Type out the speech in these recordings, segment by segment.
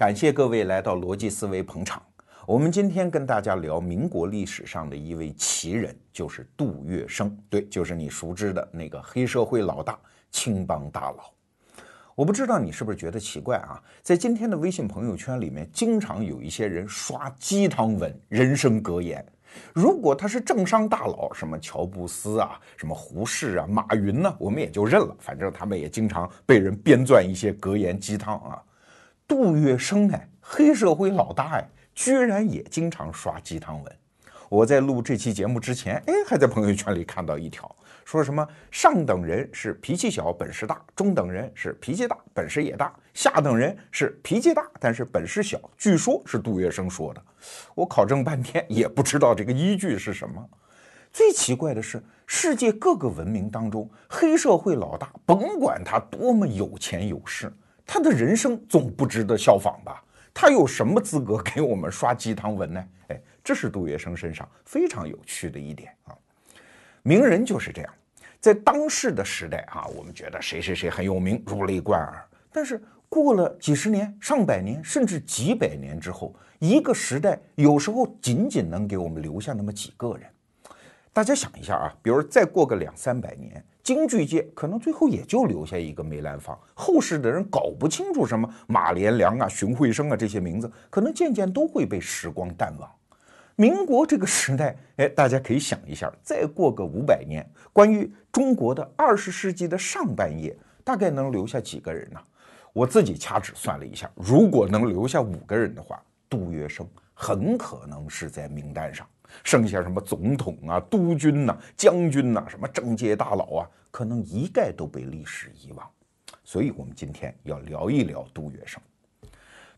感谢各位来到逻辑思维捧场。我们今天跟大家聊民国历史上的一位奇人，就是杜月笙。对，就是你熟知的那个黑社会老大、青帮大佬。我不知道你是不是觉得奇怪啊？在今天的微信朋友圈里面，经常有一些人刷鸡汤文、人生格言。如果他是政商大佬，什么乔布斯啊，什么胡适啊，马云呢，我们也就认了。反正他们也经常被人编撰一些格言鸡汤啊。杜月笙哎，黑社会老大哎，居然也经常刷鸡汤文。我在录这期节目之前，哎，还在朋友圈里看到一条。说什么上等人是脾气小本事大，中等人是脾气大本事也大，下等人是脾气大但是本事小。据说是杜月笙说的，我考证半天也不知道这个依据是什么。最奇怪的是，世界各个文明当中，黑社会老大甭管他多么有钱有势，他的人生总不值得效仿吧？他有什么资格给我们刷鸡汤文呢？哎，这是杜月笙身上非常有趣的一点啊。名人就是这样。在当世的时代啊，我们觉得谁谁谁很有名，如雷贯耳。但是过了几十年、上百年，甚至几百年之后，一个时代有时候仅仅能给我们留下那么几个人。大家想一下啊，比如再过个两三百年，京剧界可能最后也就留下一个梅兰芳，后世的人搞不清楚什么马连良啊、荀慧生啊这些名字，可能渐渐都会被时光淡忘。民国这个时代，哎，大家可以想一下，再过个五百年，关于中国的二十世纪的上半叶，大概能留下几个人呢？我自己掐指算了一下，如果能留下五个人的话，杜月笙很可能是在名单上。剩下什么总统啊、督军呐、将军呐、什么政界大佬啊，可能一概都被历史遗忘。所以，我们今天要聊一聊杜月笙。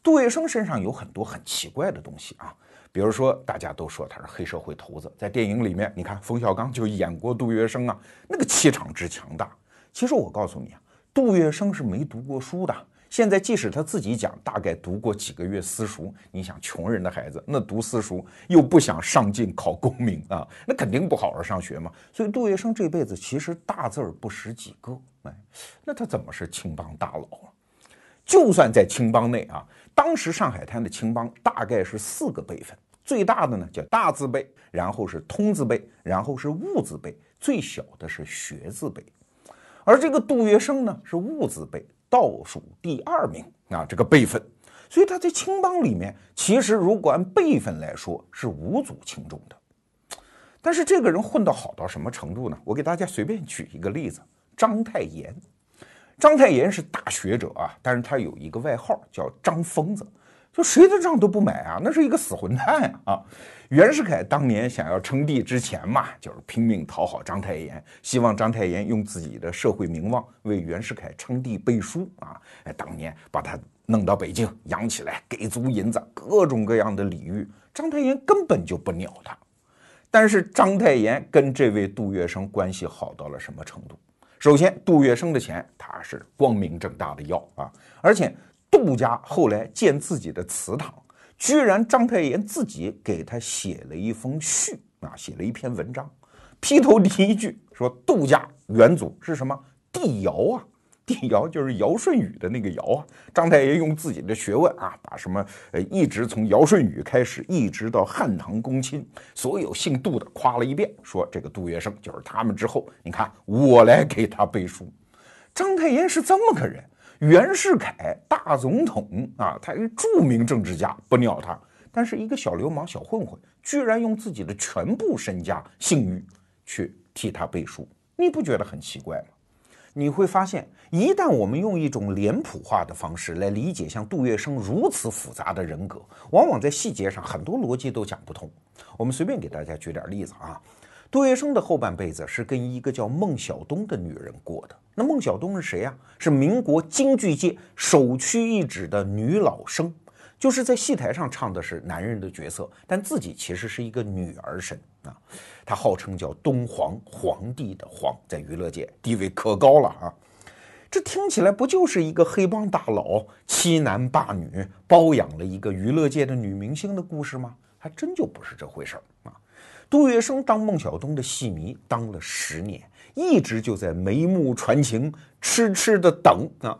杜月笙身上有很多很奇怪的东西啊。比如说，大家都说他是黑社会头子，在电影里面，你看冯小刚就演过杜月笙啊，那个气场之强大。其实我告诉你啊，杜月笙是没读过书的。现在即使他自己讲，大概读过几个月私塾，你想穷人的孩子，那读私塾又不想上进考功名啊，那肯定不好好上学嘛。所以杜月笙这辈子其实大字儿不识几个。哎，那他怎么是青帮大佬啊？就算在青帮内啊。当时上海滩的青帮大概是四个辈分，最大的呢叫大字辈，然后是通字辈，然后是物字辈，最小的是学字辈。而这个杜月笙呢是物字辈，倒数第二名啊，这个辈分，所以他在青帮里面其实如果按辈分来说是无足轻重的。但是这个人混到好到什么程度呢？我给大家随便举一个例子，章太炎。章太炎是大学者啊，但是他有一个外号叫张疯子，就谁的账都不买啊，那是一个死混蛋啊！袁世凯当年想要称帝之前嘛，就是拼命讨好章太炎，希望章太炎用自己的社会名望为袁世凯称帝背书啊！哎，当年把他弄到北京养起来，给足银子，各种各样的礼遇，章太炎根本就不鸟他。但是章太炎跟这位杜月笙关系好到了什么程度？首先，杜月笙的钱他是光明正大的要啊，而且杜家后来建自己的祠堂，居然章太炎自己给他写了一封序啊，写了一篇文章，劈头第一句说杜家元祖是什么？帝尧啊。帝尧就是尧舜禹的那个尧啊，章太炎用自己的学问啊，把什么呃，一直从尧舜禹开始，一直到汉唐公卿，所有姓杜的夸了一遍，说这个杜月笙就是他们之后，你看我来给他背书。章太炎是这么个人，袁世凯大总统啊，他是著名政治家，不鸟他，但是一个小流氓、小混混，居然用自己的全部身家信誉去替他背书，你不觉得很奇怪吗？你会发现，一旦我们用一种脸谱化的方式来理解像杜月笙如此复杂的人格，往往在细节上很多逻辑都讲不通。我们随便给大家举点例子啊。杜月笙的后半辈子是跟一个叫孟小冬的女人过的。那孟小冬是谁呀？是民国京剧界首屈一指的女老生。就是在戏台上唱的是男人的角色，但自己其实是一个女儿身啊。他号称叫东皇皇帝的皇，在娱乐界地位可高了啊。这听起来不就是一个黑帮大佬欺男霸女，包养了一个娱乐界的女明星的故事吗？还真就不是这回事儿啊。杜月笙当孟小冬的戏迷当了十年，一直就在眉目传情，痴痴的等啊。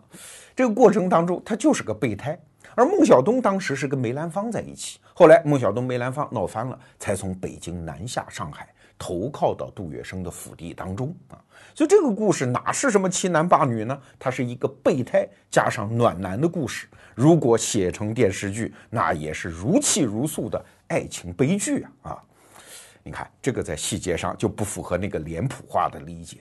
这个过程当中，他就是个备胎。而孟小冬当时是跟梅兰芳在一起，后来孟小冬、梅兰芳闹翻了，才从北京南下上海，投靠到杜月笙的府邸当中啊。所以这个故事哪是什么欺男霸女呢？它是一个备胎加上暖男的故事。如果写成电视剧，那也是如泣如诉的爱情悲剧啊！啊，你看这个在细节上就不符合那个脸谱化的理解。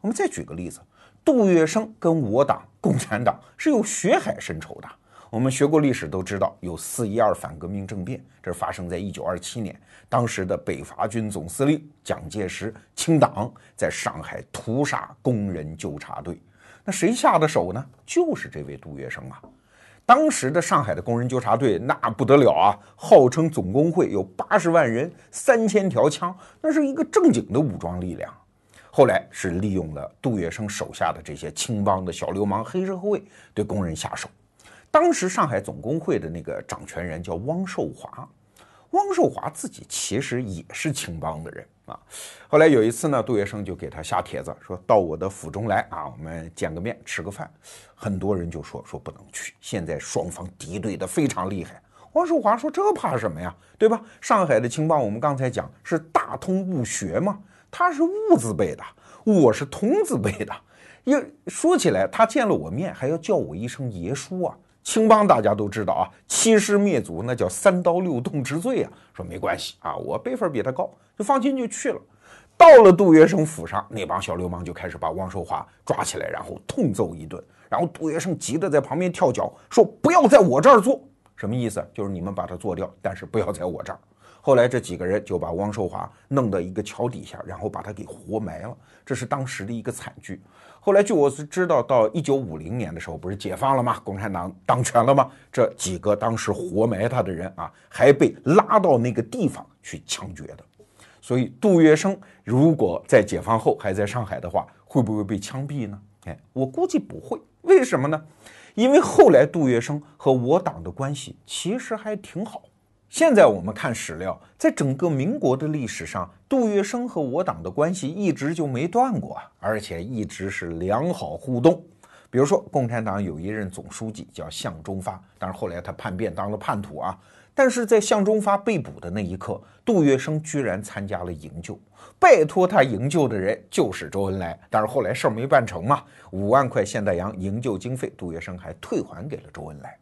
我们再举个例子，杜月笙跟我党共产党是有血海深仇的。我们学过历史都知道，有四一二反革命政变，这是发生在一九二七年。当时的北伐军总司令蒋介石清党，在上海屠杀工人纠察队。那谁下的手呢？就是这位杜月笙啊。当时的上海的工人纠察队那不得了啊，号称总工会有八十万人、三千条枪，那是一个正经的武装力量。后来是利用了杜月笙手下的这些青帮的小流氓、黑社会，对工人下手。当时上海总工会的那个掌权人叫汪寿华，汪寿华自己其实也是青帮的人啊。后来有一次呢，杜月笙就给他下帖子，说到我的府中来啊，我们见个面，吃个饭。很多人就说说不能去，现在双方敌对的非常厉害。汪寿华说这怕什么呀，对吧？上海的青帮我们刚才讲是大通物学嘛，他是物字辈的，我是通字辈的。要说起来，他见了我面还要叫我一声爷叔啊。青帮大家都知道啊，欺师灭祖那叫三刀六洞之罪啊。说没关系啊，我辈分比他高，就放心就去了。到了杜月笙府上，那帮小流氓就开始把汪寿华抓起来，然后痛揍一顿。然后杜月笙急得在旁边跳脚，说不要在我这儿做，什么意思？就是你们把他做掉，但是不要在我这儿。后来这几个人就把汪寿华弄到一个桥底下，然后把他给活埋了。这是当时的一个惨剧。后来据我是知道，到一九五零年的时候，不是解放了吗？共产党当权了吗？这几个当时活埋他的人啊，还被拉到那个地方去枪决的。所以杜月笙如果在解放后还在上海的话，会不会被枪毙呢？哎，我估计不会。为什么呢？因为后来杜月笙和我党的关系其实还挺好。现在我们看史料，在整个民国的历史上，杜月笙和我党的关系一直就没断过，而且一直是良好互动。比如说，共产党有一任总书记叫向忠发，但是后来他叛变当了叛徒啊。但是在向忠发被捕的那一刻，杜月笙居然参加了营救，拜托他营救的人就是周恩来。但是后来事儿没办成嘛，五万块现代洋营救经费，杜月笙还退还给了周恩来。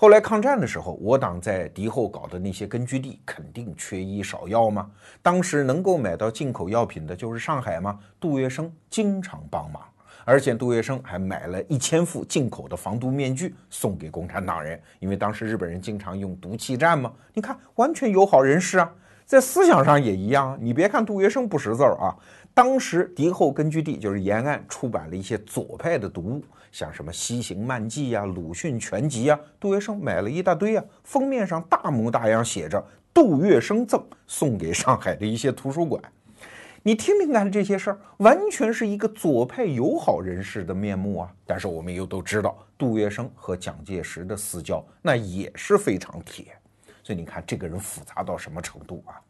后来抗战的时候，我党在敌后搞的那些根据地，肯定缺医少药嘛？当时能够买到进口药品的就是上海吗？杜月笙经常帮忙，而且杜月笙还买了一千副进口的防毒面具送给共产党人，因为当时日本人经常用毒气战嘛。你看，完全友好人士啊，在思想上也一样。你别看杜月笙不识字儿啊，当时敌后根据地就是延安出版了一些左派的读物。像什么《西行漫记》呀，《鲁迅全集》呀，杜月笙买了一大堆啊。封面上大模大样写着“杜月笙赠”，送给上海的一些图书馆。你听听看这些事儿，完全是一个左派友好人士的面目啊。但是我们又都知道，杜月笙和蒋介石的私交那也是非常铁。所以你看这个人复杂到什么程度啊？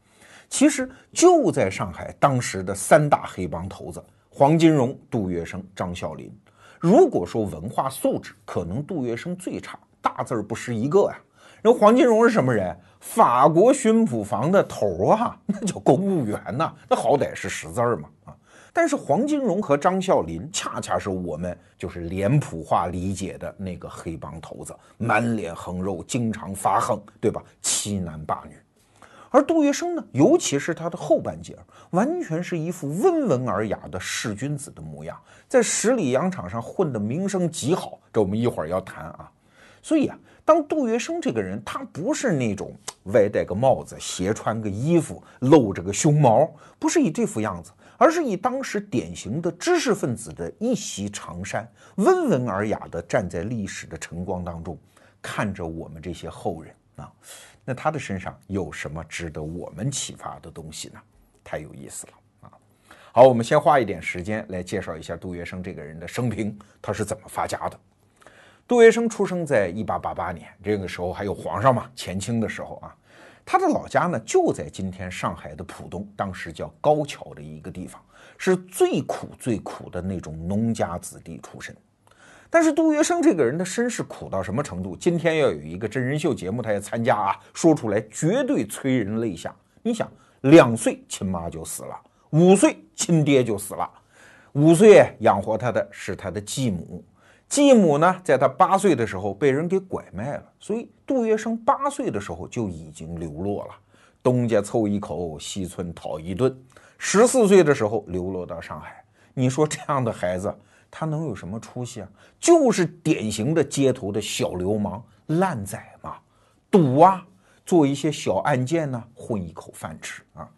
其实就在上海，当时的三大黑帮头子：黄金荣、杜月笙、张啸林。如果说文化素质，可能杜月笙最差，大字儿不识一个呀。人黄金荣是什么人？法国巡捕房的头啊，那叫公务员呐，那好歹是识字儿嘛啊。但是黄金荣和张啸林，恰恰是我们就是脸谱化理解的那个黑帮头子，满脸横肉，经常发横，对吧？欺男霸女。而杜月笙呢，尤其是他的后半截儿，完全是一副温文尔雅的士君子的模样，在十里洋场上混得名声极好。这我们一会儿要谈啊。所以啊，当杜月笙这个人，他不是那种歪戴个帽子、斜穿个衣服、露着个胸毛，不是以这副样子，而是以当时典型的知识分子的一袭长衫，温文尔雅地站在历史的晨光当中，看着我们这些后人啊。那他的身上有什么值得我们启发的东西呢？太有意思了啊！好，我们先花一点时间来介绍一下杜月笙这个人的生平，他是怎么发家的？杜月笙出生在一八八八年，这个时候还有皇上嘛，前清的时候啊，他的老家呢就在今天上海的浦东，当时叫高桥的一个地方，是最苦最苦的那种农家子弟出身。但是杜月笙这个人的身世苦到什么程度？今天要有一个真人秀节目，他也参加啊，说出来绝对催人泪下。你想，两岁亲妈就死了，五岁亲爹就死了，五岁养活他的是他的继母，继母呢，在他八岁的时候被人给拐卖了，所以杜月笙八岁的时候就已经流落了，东家凑一口，西村讨一顿。十四岁的时候流落到上海，你说这样的孩子？他能有什么出息啊？就是典型的街头的小流氓、烂仔嘛，赌啊，做一些小案件呢，混一口饭吃啊。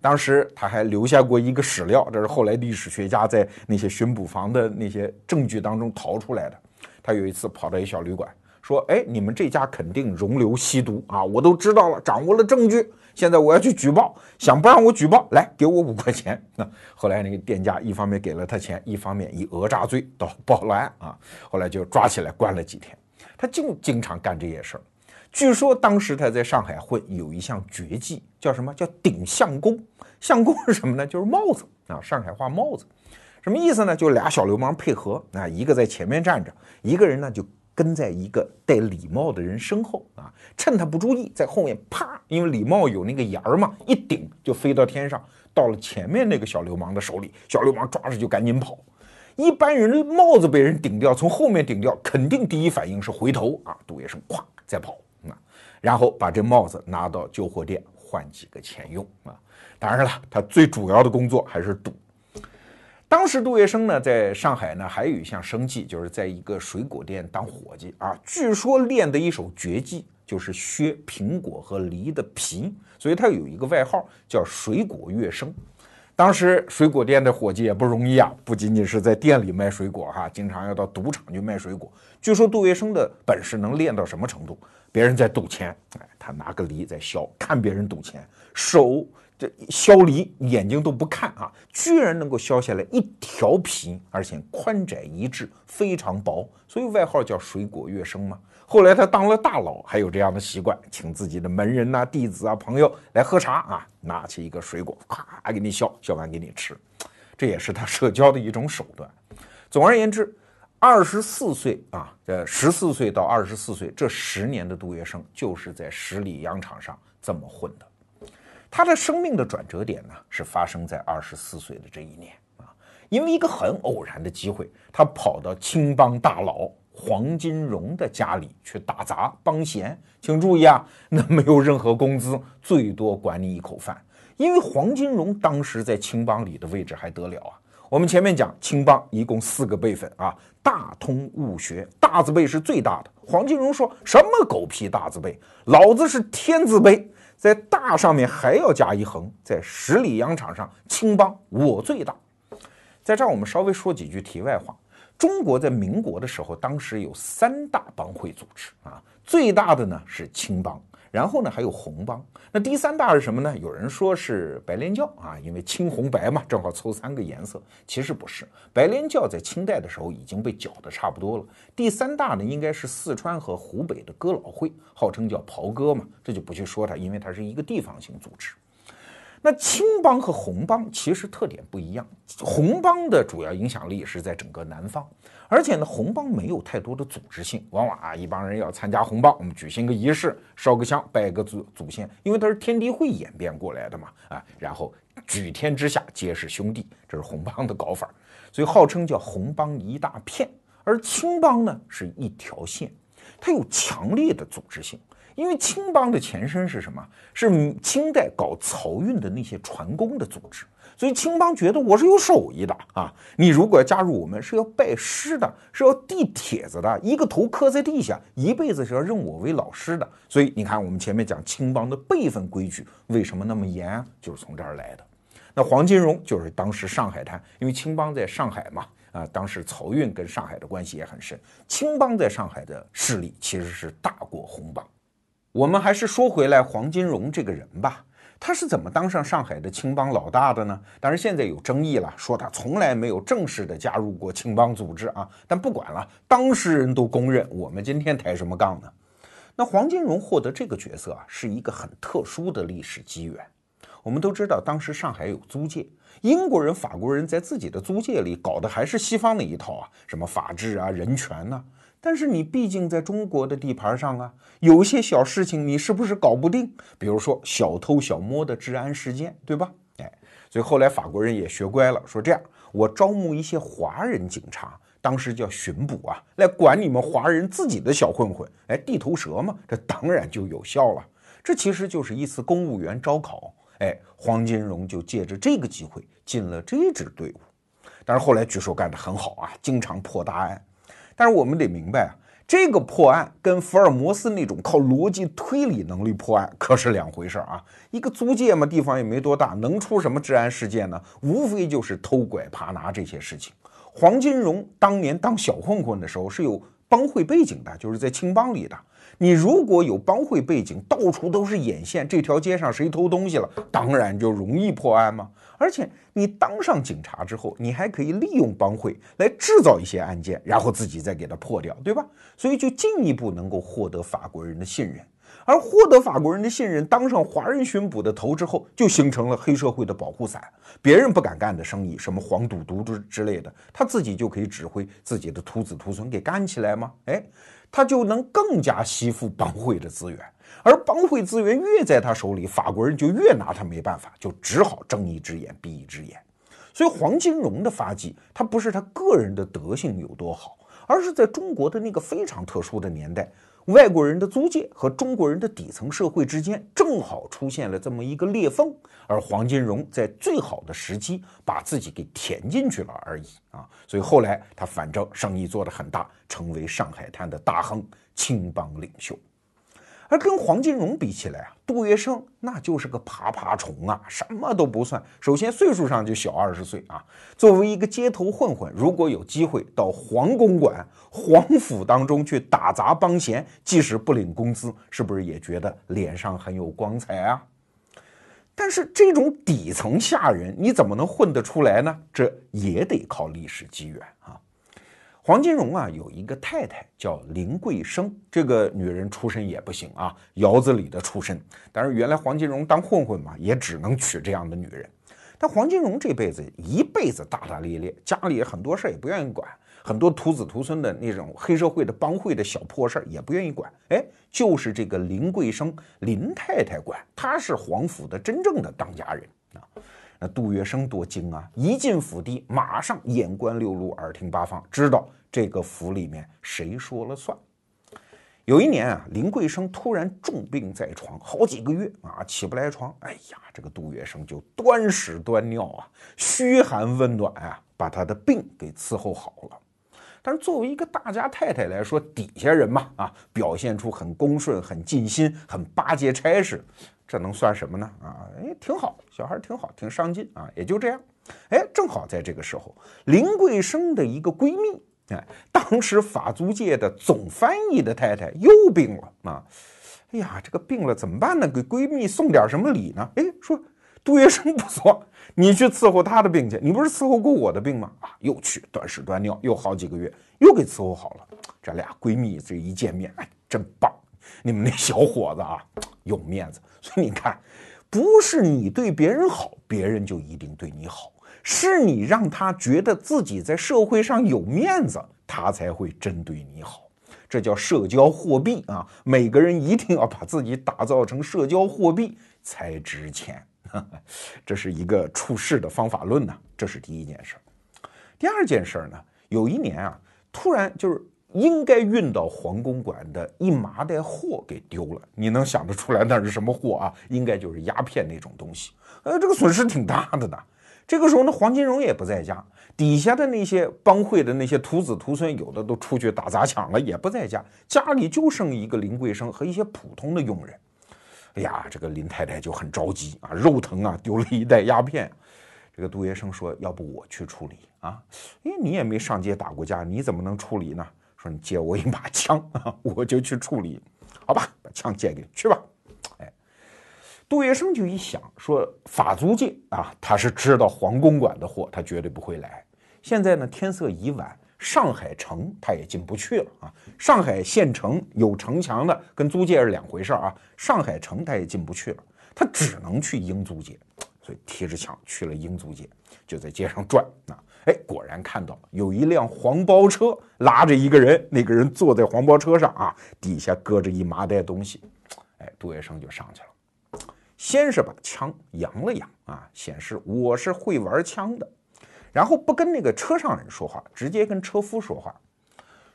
当时他还留下过一个史料，这是后来历史学家在那些巡捕房的那些证据当中淘出来的。他有一次跑到一小旅馆，说：“哎，你们这家肯定容留吸毒啊，我都知道了，掌握了证据。”现在我要去举报，想不让我举报，来给我五块钱。那 后来那个店家一方面给了他钱，一方面以讹诈罪到报了案啊。后来就抓起来关了几天。他就经常干这些事儿。据说当时他在上海混，有一项绝技，叫什么叫顶相公？相公是什么呢？就是帽子啊，上海话帽子，什么意思呢？就俩小流氓配合啊，一个在前面站着，一个人呢就。跟在一个戴礼帽的人身后啊，趁他不注意，在后面啪，因为礼帽有那个檐儿嘛，一顶就飞到天上，到了前面那个小流氓的手里，小流氓抓着就赶紧跑。一般人帽子被人顶掉，从后面顶掉，肯定第一反应是回头啊，杜月笙咵再跑，然后把这帽子拿到旧货店换几个钱用啊。当然了，他最主要的工作还是赌。当时杜月笙呢，在上海呢，还有一项生计，就是在一个水果店当伙计啊。据说练的一手绝技，就是削苹果和梨的皮，所以他有一个外号叫“水果月笙”。当时水果店的伙计也不容易啊，不仅仅是在店里卖水果哈，经常要到赌场去卖水果。据说杜月笙的本事能练到什么程度？别人在赌钱，哎，他拿个梨在削，看别人赌钱，手。这削梨眼睛都不看啊，居然能够削下来一条皮，而且宽窄一致，非常薄，所以外号叫水果月生嘛。后来他当了大佬，还有这样的习惯，请自己的门人呐、弟子啊、朋友来喝茶啊，拿起一个水果，咔给你削，削完给你吃，这也是他社交的一种手段。总而言之，二十四岁啊，这十四岁到二十四岁这十年的杜月笙，就是在十里洋场上这么混的。他的生命的转折点呢，是发生在二十四岁的这一年啊，因为一个很偶然的机会，他跑到青帮大佬黄金荣的家里去打杂帮闲。请注意啊，那没有任何工资，最多管你一口饭。因为黄金荣当时在青帮里的位置还得了啊？我们前面讲青帮一共四个辈分啊，大通物学大字辈是最大的。黄金荣说什么狗屁大字辈，老子是天字辈。在大上面还要加一横，在十里洋场上，青帮我最大。在这儿，我们稍微说几句题外话。中国在民国的时候，当时有三大帮会组织啊，最大的呢是青帮。然后呢，还有红帮。那第三大是什么呢？有人说是白莲教啊，因为青红白嘛，正好凑三个颜色。其实不是，白莲教在清代的时候已经被搅得差不多了。第三大呢，应该是四川和湖北的哥老会，号称叫袍哥嘛，这就不去说它，因为它是一个地方性组织。那青帮和红帮其实特点不一样，红帮的主要影响力是在整个南方。而且呢，红帮没有太多的组织性，往往啊，一帮人要参加红帮，我们举行个仪式，烧个香，拜个祖祖先，因为它是天地会演变过来的嘛，啊，然后举天之下皆是兄弟，这是红帮的搞法，所以号称叫红帮一大片，而青帮呢是一条线，它有强烈的组织性。因为青帮的前身是什么？是清代搞漕运的那些船工的组织，所以青帮觉得我是有手艺的啊！你如果要加入我们，是要拜师的，是要递帖子的，一个头磕在地下，一辈子是要认我为老师的。所以你看，我们前面讲青帮的辈分规矩为什么那么严？就是从这儿来的。那黄金荣就是当时上海滩，因为青帮在上海嘛，啊，当时漕运跟上海的关系也很深，青帮在上海的势力其实是大过红帮。我们还是说回来黄金荣这个人吧，他是怎么当上上海的青帮老大的呢？当然现在有争议了，说他从来没有正式的加入过青帮组织啊。但不管了，当事人都公认，我们今天抬什么杠呢？那黄金荣获得这个角色啊，是一个很特殊的历史机缘。我们都知道，当时上海有租界，英国人、法国人在自己的租界里搞的还是西方那一套啊，什么法治啊、人权呐。但是你毕竟在中国的地盘上啊，有些小事情你是不是搞不定？比如说小偷小摸的治安事件，对吧？哎，所以后来法国人也学乖了，说这样，我招募一些华人警察，当时叫巡捕啊，来管你们华人自己的小混混，哎，地头蛇嘛，这当然就有效了。这其实就是一次公务员招考，哎，黄金荣就借着这个机会进了这支队伍。但是后来据说干得很好啊，经常破大案。但是我们得明白啊，这个破案跟福尔摩斯那种靠逻辑推理能力破案可是两回事啊。一个租界嘛，地方也没多大，能出什么治安事件呢？无非就是偷拐扒拿这些事情。黄金荣当年当小混混的时候是有帮会背景的，就是在青帮里的。你如果有帮会背景，到处都是眼线，这条街上谁偷东西了，当然就容易破案嘛。而且你当上警察之后，你还可以利用帮会来制造一些案件，然后自己再给它破掉，对吧？所以就进一步能够获得法国人的信任。而获得法国人的信任，当上华人巡捕的头之后，就形成了黑社会的保护伞。别人不敢干的生意，什么黄赌毒之之类的，他自己就可以指挥自己的徒子徒孙给干起来吗？哎。他就能更加吸附帮会的资源，而帮会资源越在他手里，法国人就越拿他没办法，就只好睁一只眼闭一只眼。所以黄金荣的发迹，他不是他个人的德行有多好，而是在中国的那个非常特殊的年代。外国人的租界和中国人的底层社会之间正好出现了这么一个裂缝，而黄金荣在最好的时机把自己给填进去了而已啊！所以后来他反正生意做得很大，成为上海滩的大亨、青帮领袖。而跟黄金荣比起来啊，杜月笙那就是个爬爬虫啊，什么都不算。首先岁数上就小二十岁啊。作为一个街头混混，如果有机会到黄公馆、黄府当中去打杂帮闲，即使不领工资，是不是也觉得脸上很有光彩啊？但是这种底层下人，你怎么能混得出来呢？这也得靠历史机缘啊。黄金荣啊，有一个太太叫林桂生，这个女人出身也不行啊，窑子里的出身。但是原来黄金荣当混混嘛，也只能娶这样的女人。但黄金荣这辈子一辈子大大咧咧，家里很多事儿也不愿意管，很多徒子徒孙的那种黑社会的帮会的小破事儿也不愿意管。哎，就是这个林桂生林太太管，她是黄府的真正的当家人啊。那杜月笙多精啊！一进府邸，马上眼观六路，耳听八方，知道这个府里面谁说了算。有一年啊，林桂生突然重病在床，好几个月啊，起不来床。哎呀，这个杜月笙就端屎端尿啊，嘘寒问暖啊，把他的病给伺候好了。但是作为一个大家太太来说，底下人嘛啊，表现出很恭顺、很尽心、很巴结差事。这能算什么呢？啊，哎，挺好，小孩挺好，挺上进啊，也就这样。哎，正好在这个时候，林桂生的一个闺蜜，哎，当时法租界的总翻译的太太又病了啊。哎呀，这个病了怎么办呢？给闺蜜送点什么礼呢？哎，说杜月笙不错，你去伺候他的病去。你不是伺候过我的病吗？啊，又去端屎端尿，又好几个月，又给伺候好了。这俩闺蜜这一见面，哎，真棒。你们那小伙子啊，有面子，所以你看，不是你对别人好，别人就一定对你好，是你让他觉得自己在社会上有面子，他才会真对你好。这叫社交货币啊！每个人一定要把自己打造成社交货币才值钱，这是一个处事的方法论呢。这是第一件事。第二件事呢，有一年啊，突然就是。应该运到黄公馆的一麻袋货给丢了，你能想得出来那是什么货啊？应该就是鸦片那种东西。呃，这个损失挺大的呢。这个时候呢，黄金荣也不在家，底下的那些帮会的那些徒子徒孙，有的都出去打砸抢了，也不在家，家里就剩一个林桂生和一些普通的佣人。哎呀，这个林太太就很着急啊，肉疼啊，丢了一袋鸦片。这个杜月笙说：“要不我去处理啊？因为你也没上街打过架，你怎么能处理呢？”说你借我一把枪 啊，我就去处理，好吧，把枪借给你去吧。哎，杜月笙就一想说，法租界啊，他是知道黄公馆的货，他绝对不会来。现在呢，天色已晚，上海城他也进不去了啊。上海县城有城墙的，跟租界是两回事啊。上海城他也进不去了，他只能去英租界。所以提着枪去了英租界，就在街上转啊。哎，果然看到有一辆黄包车拉着一个人，那个人坐在黄包车上啊，底下搁着一麻袋东西。哎，杜月笙就上去了，先是把枪扬了扬啊，显示我是会玩枪的，然后不跟那个车上人说话，直接跟车夫说话，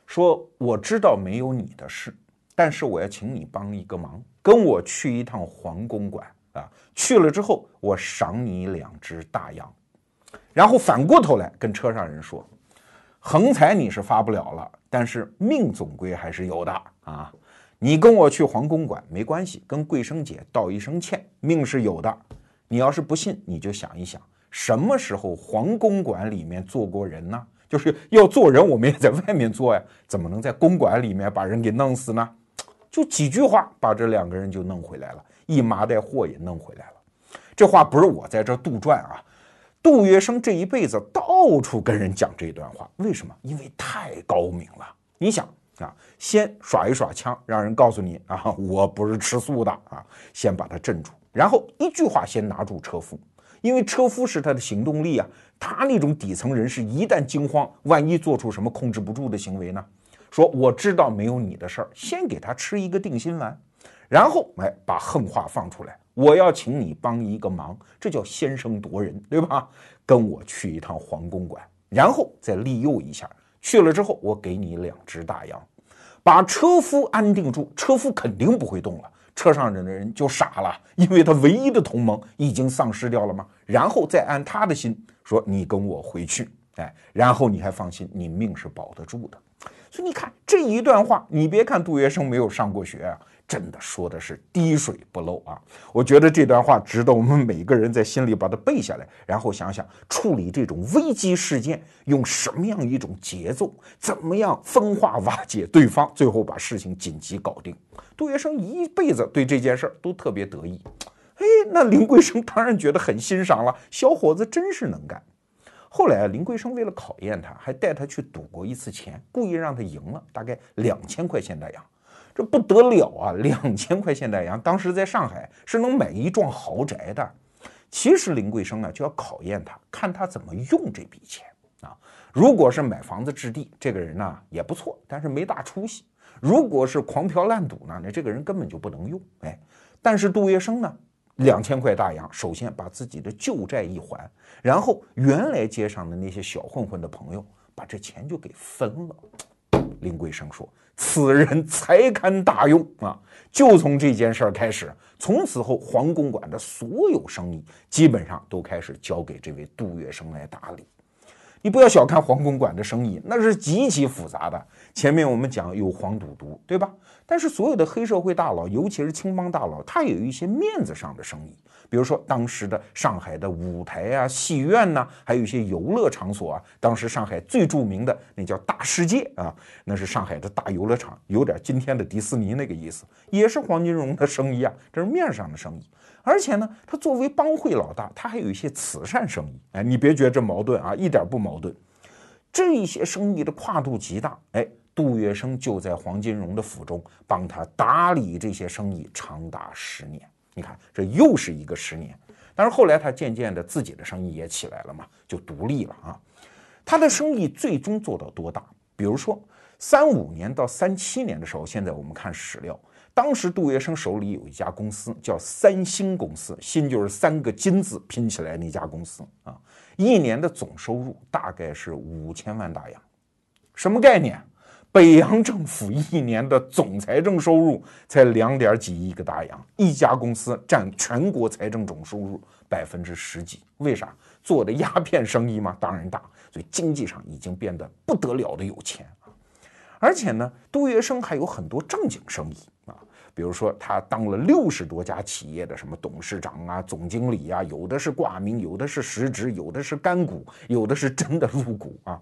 说我知道没有你的事，但是我要请你帮一个忙，跟我去一趟黄公馆啊，去了之后我赏你两只大洋。然后反过头来跟车上人说：“横财你是发不了了，但是命总归还是有的啊！你跟我去皇宫馆没关系，跟桂生姐道一声歉，命是有的。你要是不信，你就想一想，什么时候皇宫馆里面做过人呢？就是要做人，我们也在外面做呀，怎么能在公馆里面把人给弄死呢？就几句话，把这两个人就弄回来了，一麻袋货也弄回来了。这话不是我在这杜撰啊。”杜月笙这一辈子到处跟人讲这段话，为什么？因为太高明了。你想啊，先耍一耍枪，让人告诉你啊，我不是吃素的啊，先把他镇住，然后一句话先拿住车夫，因为车夫是他的行动力啊。他那种底层人士一旦惊慌，万一做出什么控制不住的行为呢？说我知道没有你的事儿，先给他吃一个定心丸，然后哎把横话放出来。我要请你帮一个忙，这叫先声夺人，对吧？跟我去一趟皇宫馆，然后再利诱一下。去了之后，我给你两只大洋，把车夫安定住。车夫肯定不会动了，车上人的人就傻了，因为他唯一的同盟已经丧失掉了吗？然后再安他的心，说你跟我回去，哎，然后你还放心，你命是保得住的。所以你看这一段话，你别看杜月笙没有上过学啊。真的说的是滴水不漏啊！我觉得这段话值得我们每个人在心里把它背下来，然后想想处理这种危机事件用什么样一种节奏，怎么样分化瓦解对方，最后把事情紧急搞定。杜月笙一辈子对这件事儿都特别得意，哎，那林桂生当然觉得很欣赏了，小伙子真是能干。后来啊林桂生为了考验他，还带他去赌过一次钱，故意让他赢了，大概两千块现大洋。这不得了啊！两千块现代洋，当时在上海是能买一幢豪宅的。其实林桂生呢就要考验他，看他怎么用这笔钱啊。如果是买房子置地，这个人呢也不错，但是没大出息；如果是狂嫖滥赌呢，那这个人根本就不能用。哎，但是杜月笙呢，两千块大洋，首先把自己的旧债一还，然后原来街上的那些小混混的朋友把这钱就给分了。林桂生说。此人才堪大用啊！就从这件事儿开始，从此后黄公馆的所有生意基本上都开始交给这位杜月笙来打理。你不要小看黄公馆的生意，那是极其复杂的。前面我们讲有黄赌毒，对吧？但是所有的黑社会大佬，尤其是青帮大佬，他有一些面子上的生意。比如说，当时的上海的舞台啊、戏院呐，还有一些游乐场所啊。当时上海最著名的那叫大世界啊，那是上海的大游乐场，有点今天的迪士尼那个意思，也是黄金荣的生意啊，这是面上的生意。而且呢，他作为帮会老大，他还有一些慈善生意。哎，你别觉得这矛盾啊，一点不矛盾。这些生意的跨度极大。哎，杜月笙就在黄金荣的府中帮他打理这些生意，长达十年。你看，这又是一个十年，但是后来他渐渐的自己的生意也起来了嘛，就独立了啊。他的生意最终做到多大？比如说三五年到三七年的时候，现在我们看史料，当时杜月笙手里有一家公司叫三星公司，星就是三个金字拼起来那家公司啊，一年的总收入大概是五千万大洋，什么概念？北洋政府一年的总财政收入才两点几亿个大洋，一家公司占全国财政总收入百分之十几，为啥？做的鸦片生意嘛，当然大，所以经济上已经变得不得了的有钱啊。而且呢，杜月笙还有很多正经生意啊，比如说他当了六十多家企业的什么董事长啊、总经理啊，有的是挂名，有的是实职，有的是干股，有的是真的入股啊。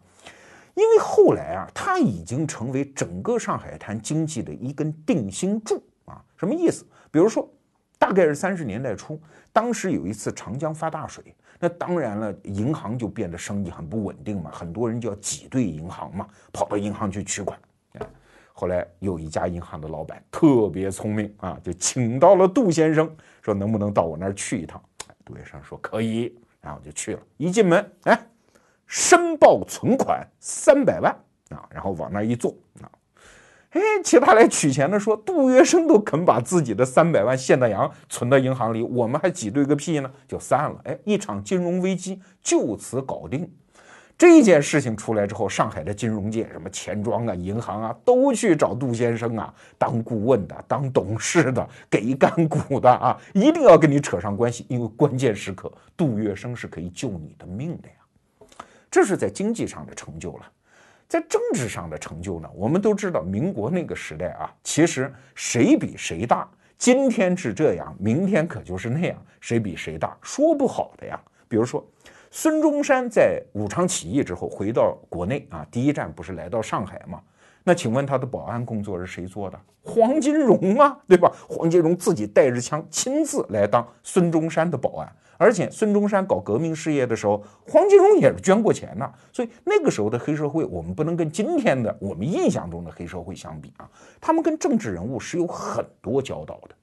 因为后来啊，它已经成为整个上海滩经济的一根定心柱啊。什么意思？比如说，大概是三十年代初，当时有一次长江发大水，那当然了，银行就变得生意很不稳定嘛，很多人就要挤兑银行嘛，跑到银行去取款。哎，后来有一家银行的老板特别聪明啊，就请到了杜先生，说能不能到我那儿去一趟？杜月笙说可以，然后就去了。一进门，哎，申报存款三百万啊，然后往那一坐啊。哎，其他来取钱的说，杜月笙都肯把自己的三百万现大洋存到银行里，我们还挤兑个屁呢？就散了。哎，一场金融危机就此搞定。这件事情出来之后，上海的金融界，什么钱庄啊、银行啊，都去找杜先生啊，当顾问的、当董事的、给干股的啊，一定要跟你扯上关系，因为关键时刻，杜月笙是可以救你的命的呀。这是在经济上的成就了。在政治上的成就呢？我们都知道，民国那个时代啊，其实谁比谁大。今天是这样，明天可就是那样，谁比谁大，说不好的呀。比如说，孙中山在武昌起义之后回到国内啊，第一站不是来到上海吗？那请问他的保安工作是谁做的？黄金荣啊，对吧？黄金荣自己带着枪亲自来当孙中山的保安。而且孙中山搞革命事业的时候，黄金荣也是捐过钱呢，所以那个时候的黑社会，我们不能跟今天的我们印象中的黑社会相比啊，他们跟政治人物是有很多交道的。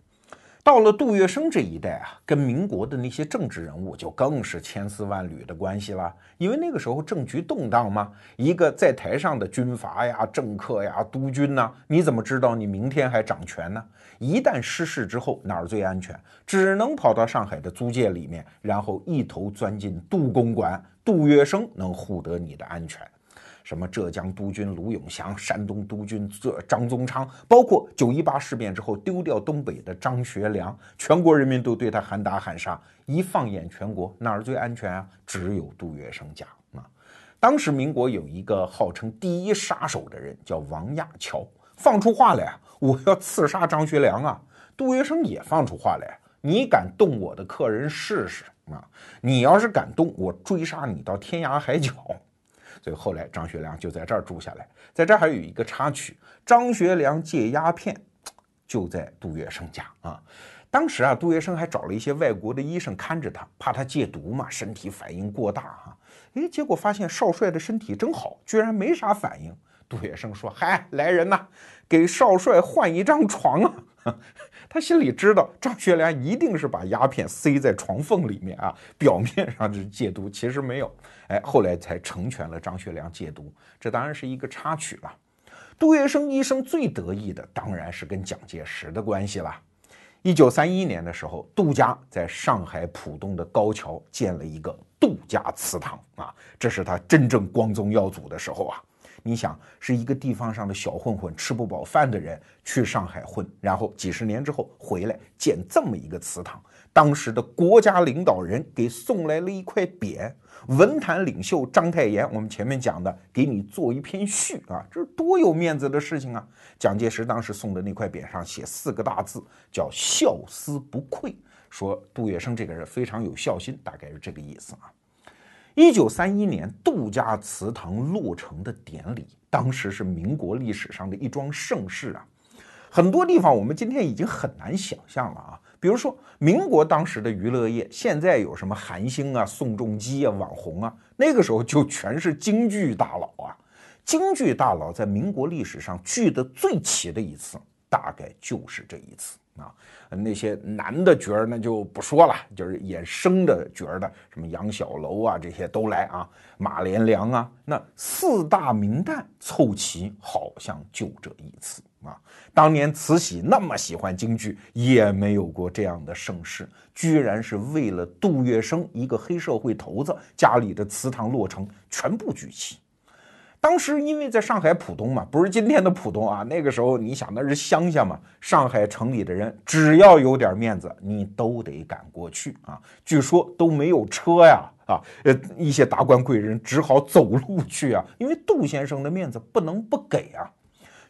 到了杜月笙这一代啊，跟民国的那些政治人物就更是千丝万缕的关系了，因为那个时候政局动荡嘛，一个在台上的军阀呀、政客呀、督军呐，你怎么知道你明天还掌权呢？一旦失势之后，哪儿最安全？只能跑到上海的租界里面，然后一头钻进杜公馆。杜月笙能护得你的安全。什么浙江督军卢永祥、山东督军这张宗昌，包括九一八事变之后丢掉东北的张学良，全国人民都对他喊打喊杀。一放眼全国，哪儿最安全啊？只有杜月笙家啊！当时民国有一个号称第一杀手的人，叫王亚樵，放出话来啊，我要刺杀张学良啊！杜月笙也放出话来，你敢动我的客人试试啊？你要是敢动，我追杀你到天涯海角。所以后来张学良就在这儿住下来，在这儿还有一个插曲：张学良戒鸦片，就在杜月笙家啊。当时啊，杜月笙还找了一些外国的医生看着他，怕他戒毒嘛，身体反应过大哈。哎，结果发现少帅的身体真好，居然没啥反应。杜月笙说：“嗨，来人呐，给少帅换一张床啊。”他心里知道张学良一定是把鸦片塞在床缝里面啊，表面上是戒毒，其实没有。哎，后来才成全了张学良戒毒，这当然是一个插曲了。杜月笙一生最得意的当然是跟蒋介石的关系了。一九三一年的时候，杜家在上海浦东的高桥建了一个杜家祠堂啊，这是他真正光宗耀祖的时候啊。你想是一个地方上的小混混，吃不饱饭的人去上海混，然后几十年之后回来建这么一个祠堂，当时的国家领导人给送来了一块匾，文坛领袖章太炎，我们前面讲的，给你做一篇序啊，这是多有面子的事情啊！蒋介石当时送的那块匾上写四个大字，叫孝思不愧，说杜月笙这个人非常有孝心，大概是这个意思啊。一九三一年，杜家祠堂落成的典礼，当时是民国历史上的一桩盛事啊。很多地方我们今天已经很难想象了啊。比如说，民国当时的娱乐业，现在有什么韩星啊、宋仲基啊、网红啊，那个时候就全是京剧大佬啊。京剧大佬在民国历史上聚的最齐的一次，大概就是这一次。啊，那些男的角儿那就不说了，就是演生的角儿的，什么杨小楼啊，这些都来啊，马连良啊，那四大名旦凑齐，好像就这一次啊。当年慈禧那么喜欢京剧，也没有过这样的盛世，居然是为了杜月笙一个黑社会头子家里的祠堂落成，全部聚齐。当时因为在上海浦东嘛，不是今天的浦东啊，那个时候你想那是乡下嘛，上海城里的人只要有点面子，你都得赶过去啊。据说都没有车呀，啊，呃，一些达官贵人只好走路去啊，因为杜先生的面子不能不给啊。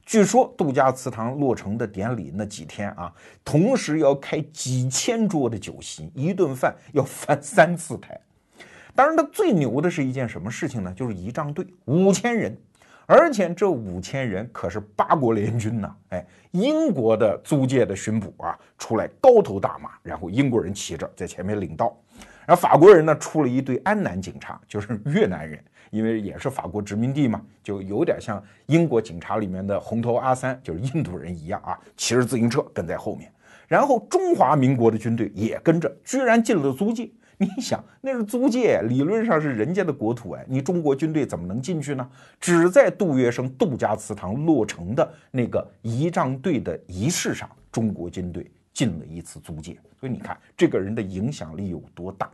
据说杜家祠堂落成的典礼那几天啊，同时要开几千桌的酒席，一顿饭要翻三次台。当然，他最牛的是一件什么事情呢？就是仪仗队五千人，而且这五千人可是八国联军呐！哎，英国的租界的巡捕啊，出来高头大马，然后英国人骑着在前面领道，然后法国人呢出了一队安南警察，就是越南人，因为也是法国殖民地嘛，就有点像英国警察里面的红头阿三，就是印度人一样啊，骑着自行车跟在后面，然后中华民国的军队也跟着，居然进了租界。你想，那是租界，理论上是人家的国土哎，你中国军队怎么能进去呢？只在杜月笙杜家祠堂落成的那个仪仗队的仪式上，中国军队进了一次租界。所以你看，这个人的影响力有多大？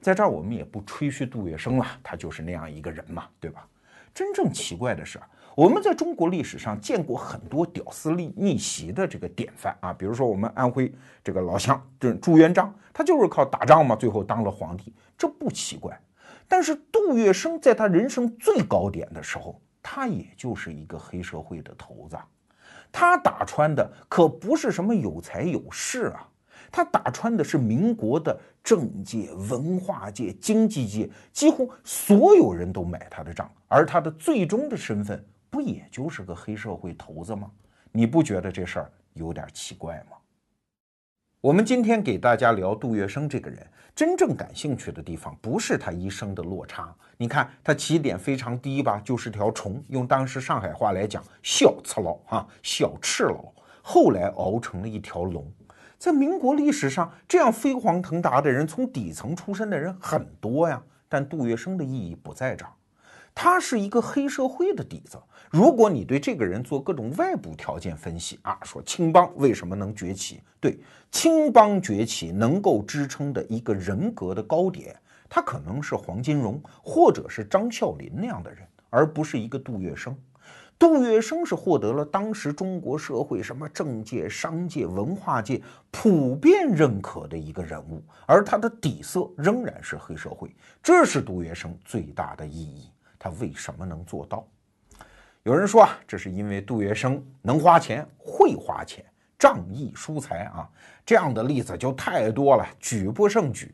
在这儿我们也不吹嘘杜月笙了，他就是那样一个人嘛，对吧？真正奇怪的是。我们在中国历史上见过很多屌丝逆逆袭的这个典范啊，比如说我们安徽这个老乡，这朱元璋，他就是靠打仗嘛，最后当了皇帝，这不奇怪。但是杜月笙在他人生最高点的时候，他也就是一个黑社会的头子，他打穿的可不是什么有才有势啊。他打穿的是民国的政界、文化界、经济界，几乎所有人都买他的账，而他的最终的身份不也就是个黑社会头子吗？你不觉得这事儿有点奇怪吗？我们今天给大家聊杜月笙这个人，真正感兴趣的地方不是他一生的落差。你看他起点非常低吧，就是条虫，用当时上海话来讲，小赤佬啊，小赤佬，后来熬成了一条龙。在民国历史上，这样飞黄腾达的人，从底层出身的人很多呀。但杜月笙的意义不在这儿，他是一个黑社会的底子。如果你对这个人做各种外部条件分析啊，说青帮为什么能崛起？对，青帮崛起能够支撑的一个人格的高点，他可能是黄金荣或者是张啸林那样的人，而不是一个杜月笙。杜月笙是获得了当时中国社会什么政界、商界、文化界普遍认可的一个人物，而他的底色仍然是黑社会，这是杜月笙最大的意义。他为什么能做到？有人说啊，这是因为杜月笙能花钱、会花钱、仗义疏财啊，这样的例子就太多了，举不胜举。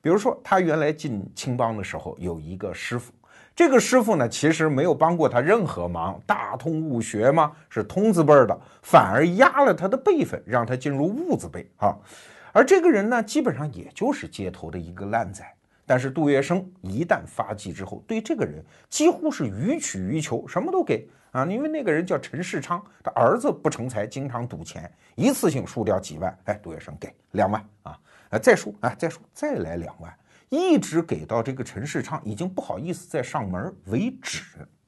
比如说，他原来进青帮的时候有一个师傅。这个师傅呢，其实没有帮过他任何忙，大通物学嘛，是通字辈的，反而压了他的辈分，让他进入物字辈啊。而这个人呢，基本上也就是街头的一个烂仔。但是杜月笙一旦发迹之后，对这个人几乎是予取予求，什么都给啊。因为那个人叫陈世昌，他儿子不成才，经常赌钱，一次性输掉几万，哎，杜月笙给两万啊，啊，再输啊，再输，再来两万。一直给到这个陈世昌已经不好意思再上门为止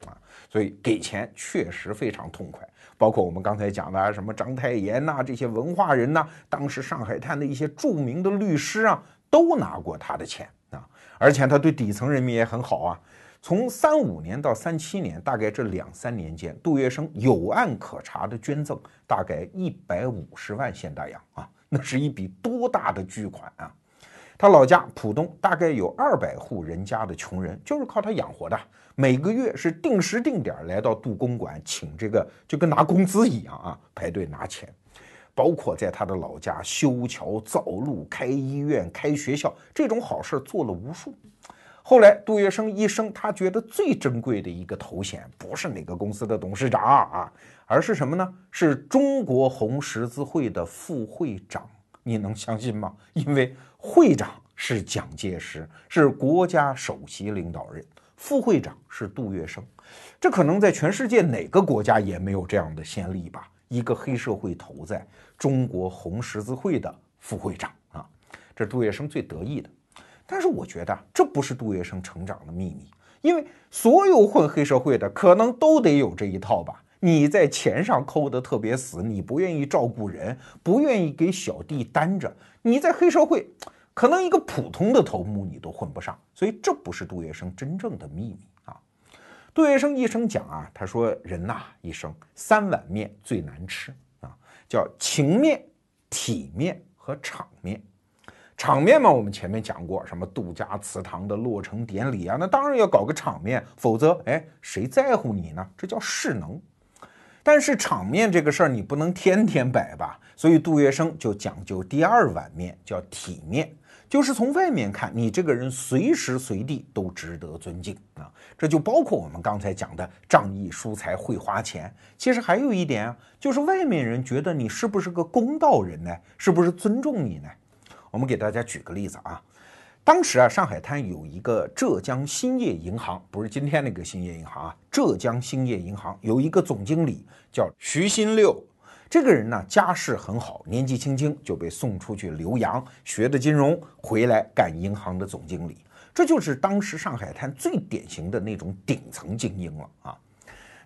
啊，所以给钱确实非常痛快。包括我们刚才讲的什么章太炎呐，这些文化人呐，当时上海滩的一些著名的律师啊，都拿过他的钱。而且他对底层人民也很好啊。从三五年到三七年，大概这两三年间，杜月笙有案可查的捐赠大概一百五十万现大洋啊，那是一笔多大的巨款啊！他老家浦东大概有二百户人家的穷人，就是靠他养活的。每个月是定时定点来到杜公馆请这个，就跟拿工资一样啊，排队拿钱。包括在他的老家修桥造路、开医院、开学校，这种好事做了无数。后来杜月笙一生，他觉得最珍贵的一个头衔，不是哪个公司的董事长啊，而是什么呢？是中国红十字会的副会长。你能相信吗？因为会长是蒋介石，是国家首席领导人，副会长是杜月笙，这可能在全世界哪个国家也没有这样的先例吧？一个黑社会头在中国红十字会的副会长啊，这杜月笙最得意的。但是我觉得这不是杜月笙成长的秘密，因为所有混黑社会的可能都得有这一套吧。你在钱上抠得特别死，你不愿意照顾人，不愿意给小弟担着。你在黑社会，可能一个普通的头目你都混不上，所以这不是杜月笙真正的秘密。杜月笙一生讲啊，他说人呐一生三碗面最难吃啊，叫情面、体面和场面。场面嘛，我们前面讲过，什么杜家祠堂的落成典礼啊，那当然要搞个场面，否则哎，谁在乎你呢？这叫势能。但是场面这个事儿你不能天天摆吧，所以杜月笙就讲究第二碗面，叫体面，就是从外面看你这个人随时随地都值得尊敬啊。这就包括我们刚才讲的仗义疏财、会花钱。其实还有一点啊，就是外面人觉得你是不是个公道人呢？是不是尊重你呢？我们给大家举个例子啊。当时啊，上海滩有一个浙江兴业银行，不是今天那个兴业银行啊，浙江兴业银行有一个总经理叫徐新六。这个人呢家世很好，年纪轻轻就被送出去留洋，学的金融，回来干银行的总经理。这就是当时上海滩最典型的那种顶层精英了啊。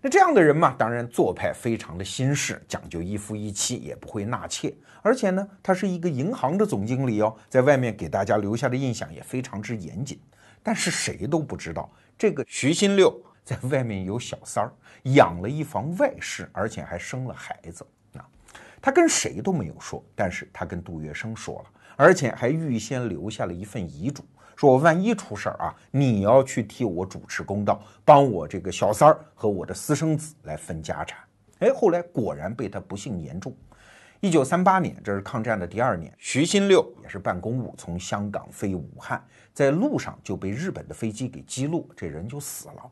那这样的人嘛，当然做派非常的新式，讲究一夫一妻，也不会纳妾。而且呢，他是一个银行的总经理哦，在外面给大家留下的印象也非常之严谨。但是谁都不知道，这个徐新六在外面有小三儿，养了一房外室，而且还生了孩子。他跟谁都没有说，但是他跟杜月笙说了，而且还预先留下了一份遗嘱。说我万一出事儿啊，你要去替我主持公道，帮我这个小三儿和我的私生子来分家产。哎，后来果然被他不幸言中。一九三八年，这是抗战的第二年，徐新六也是办公务，从香港飞武汉，在路上就被日本的飞机给击落，这人就死了。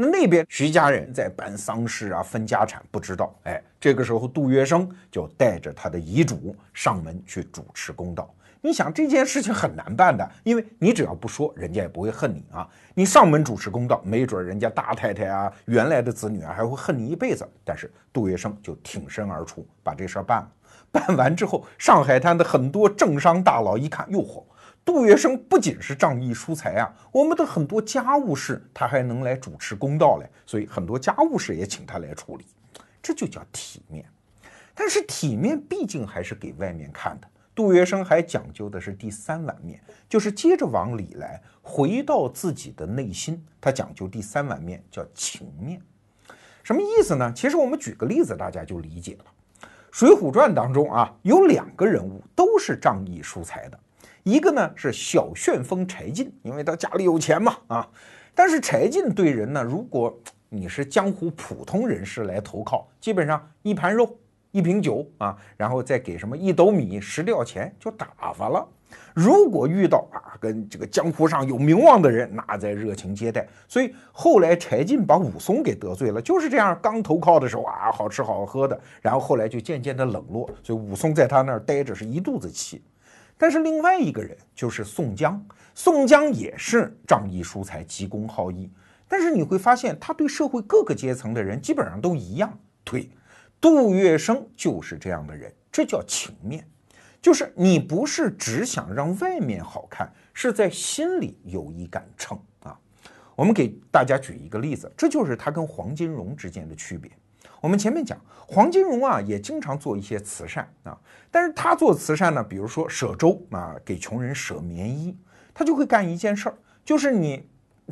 那那边徐家人在办丧事啊，分家产，不知道。哎，这个时候杜月笙就带着他的遗嘱上门去主持公道。你想这件事情很难办的，因为你只要不说，人家也不会恨你啊。你上门主持公道，没准人家大太太啊、原来的子女啊还会恨你一辈子。但是杜月笙就挺身而出，把这事儿办了。办完之后，上海滩的很多政商大佬一看，哟嚯，杜月笙不仅是仗义疏财啊，我们的很多家务事他还能来主持公道嘞。所以很多家务事也请他来处理，这就叫体面。但是体面毕竟还是给外面看的。杜月笙还讲究的是第三碗面，就是接着往里来，回到自己的内心。他讲究第三碗面，叫情面。什么意思呢？其实我们举个例子，大家就理解了。《水浒传》当中啊，有两个人物都是仗义疏财的，一个呢是小旋风柴进，因为他家里有钱嘛啊。但是柴进对人呢，如果你是江湖普通人士来投靠，基本上一盘肉。一瓶酒啊，然后再给什么一斗米十吊钱就打发了。如果遇到啊跟这个江湖上有名望的人，那再热情接待。所以后来柴进把武松给得罪了，就是这样。刚投靠的时候啊，好吃好喝的，然后后来就渐渐的冷落。所以武松在他那儿待着是一肚子气。但是另外一个人就是宋江，宋江也是仗义疏财、急公好义。但是你会发现，他对社会各个阶层的人基本上都一样对。杜月笙就是这样的人，这叫情面，就是你不是只想让外面好看，是在心里有一杆秤啊。我们给大家举一个例子，这就是他跟黄金荣之间的区别。我们前面讲黄金荣啊，也经常做一些慈善啊，但是他做慈善呢，比如说舍粥啊，给穷人舍棉衣，他就会干一件事儿，就是你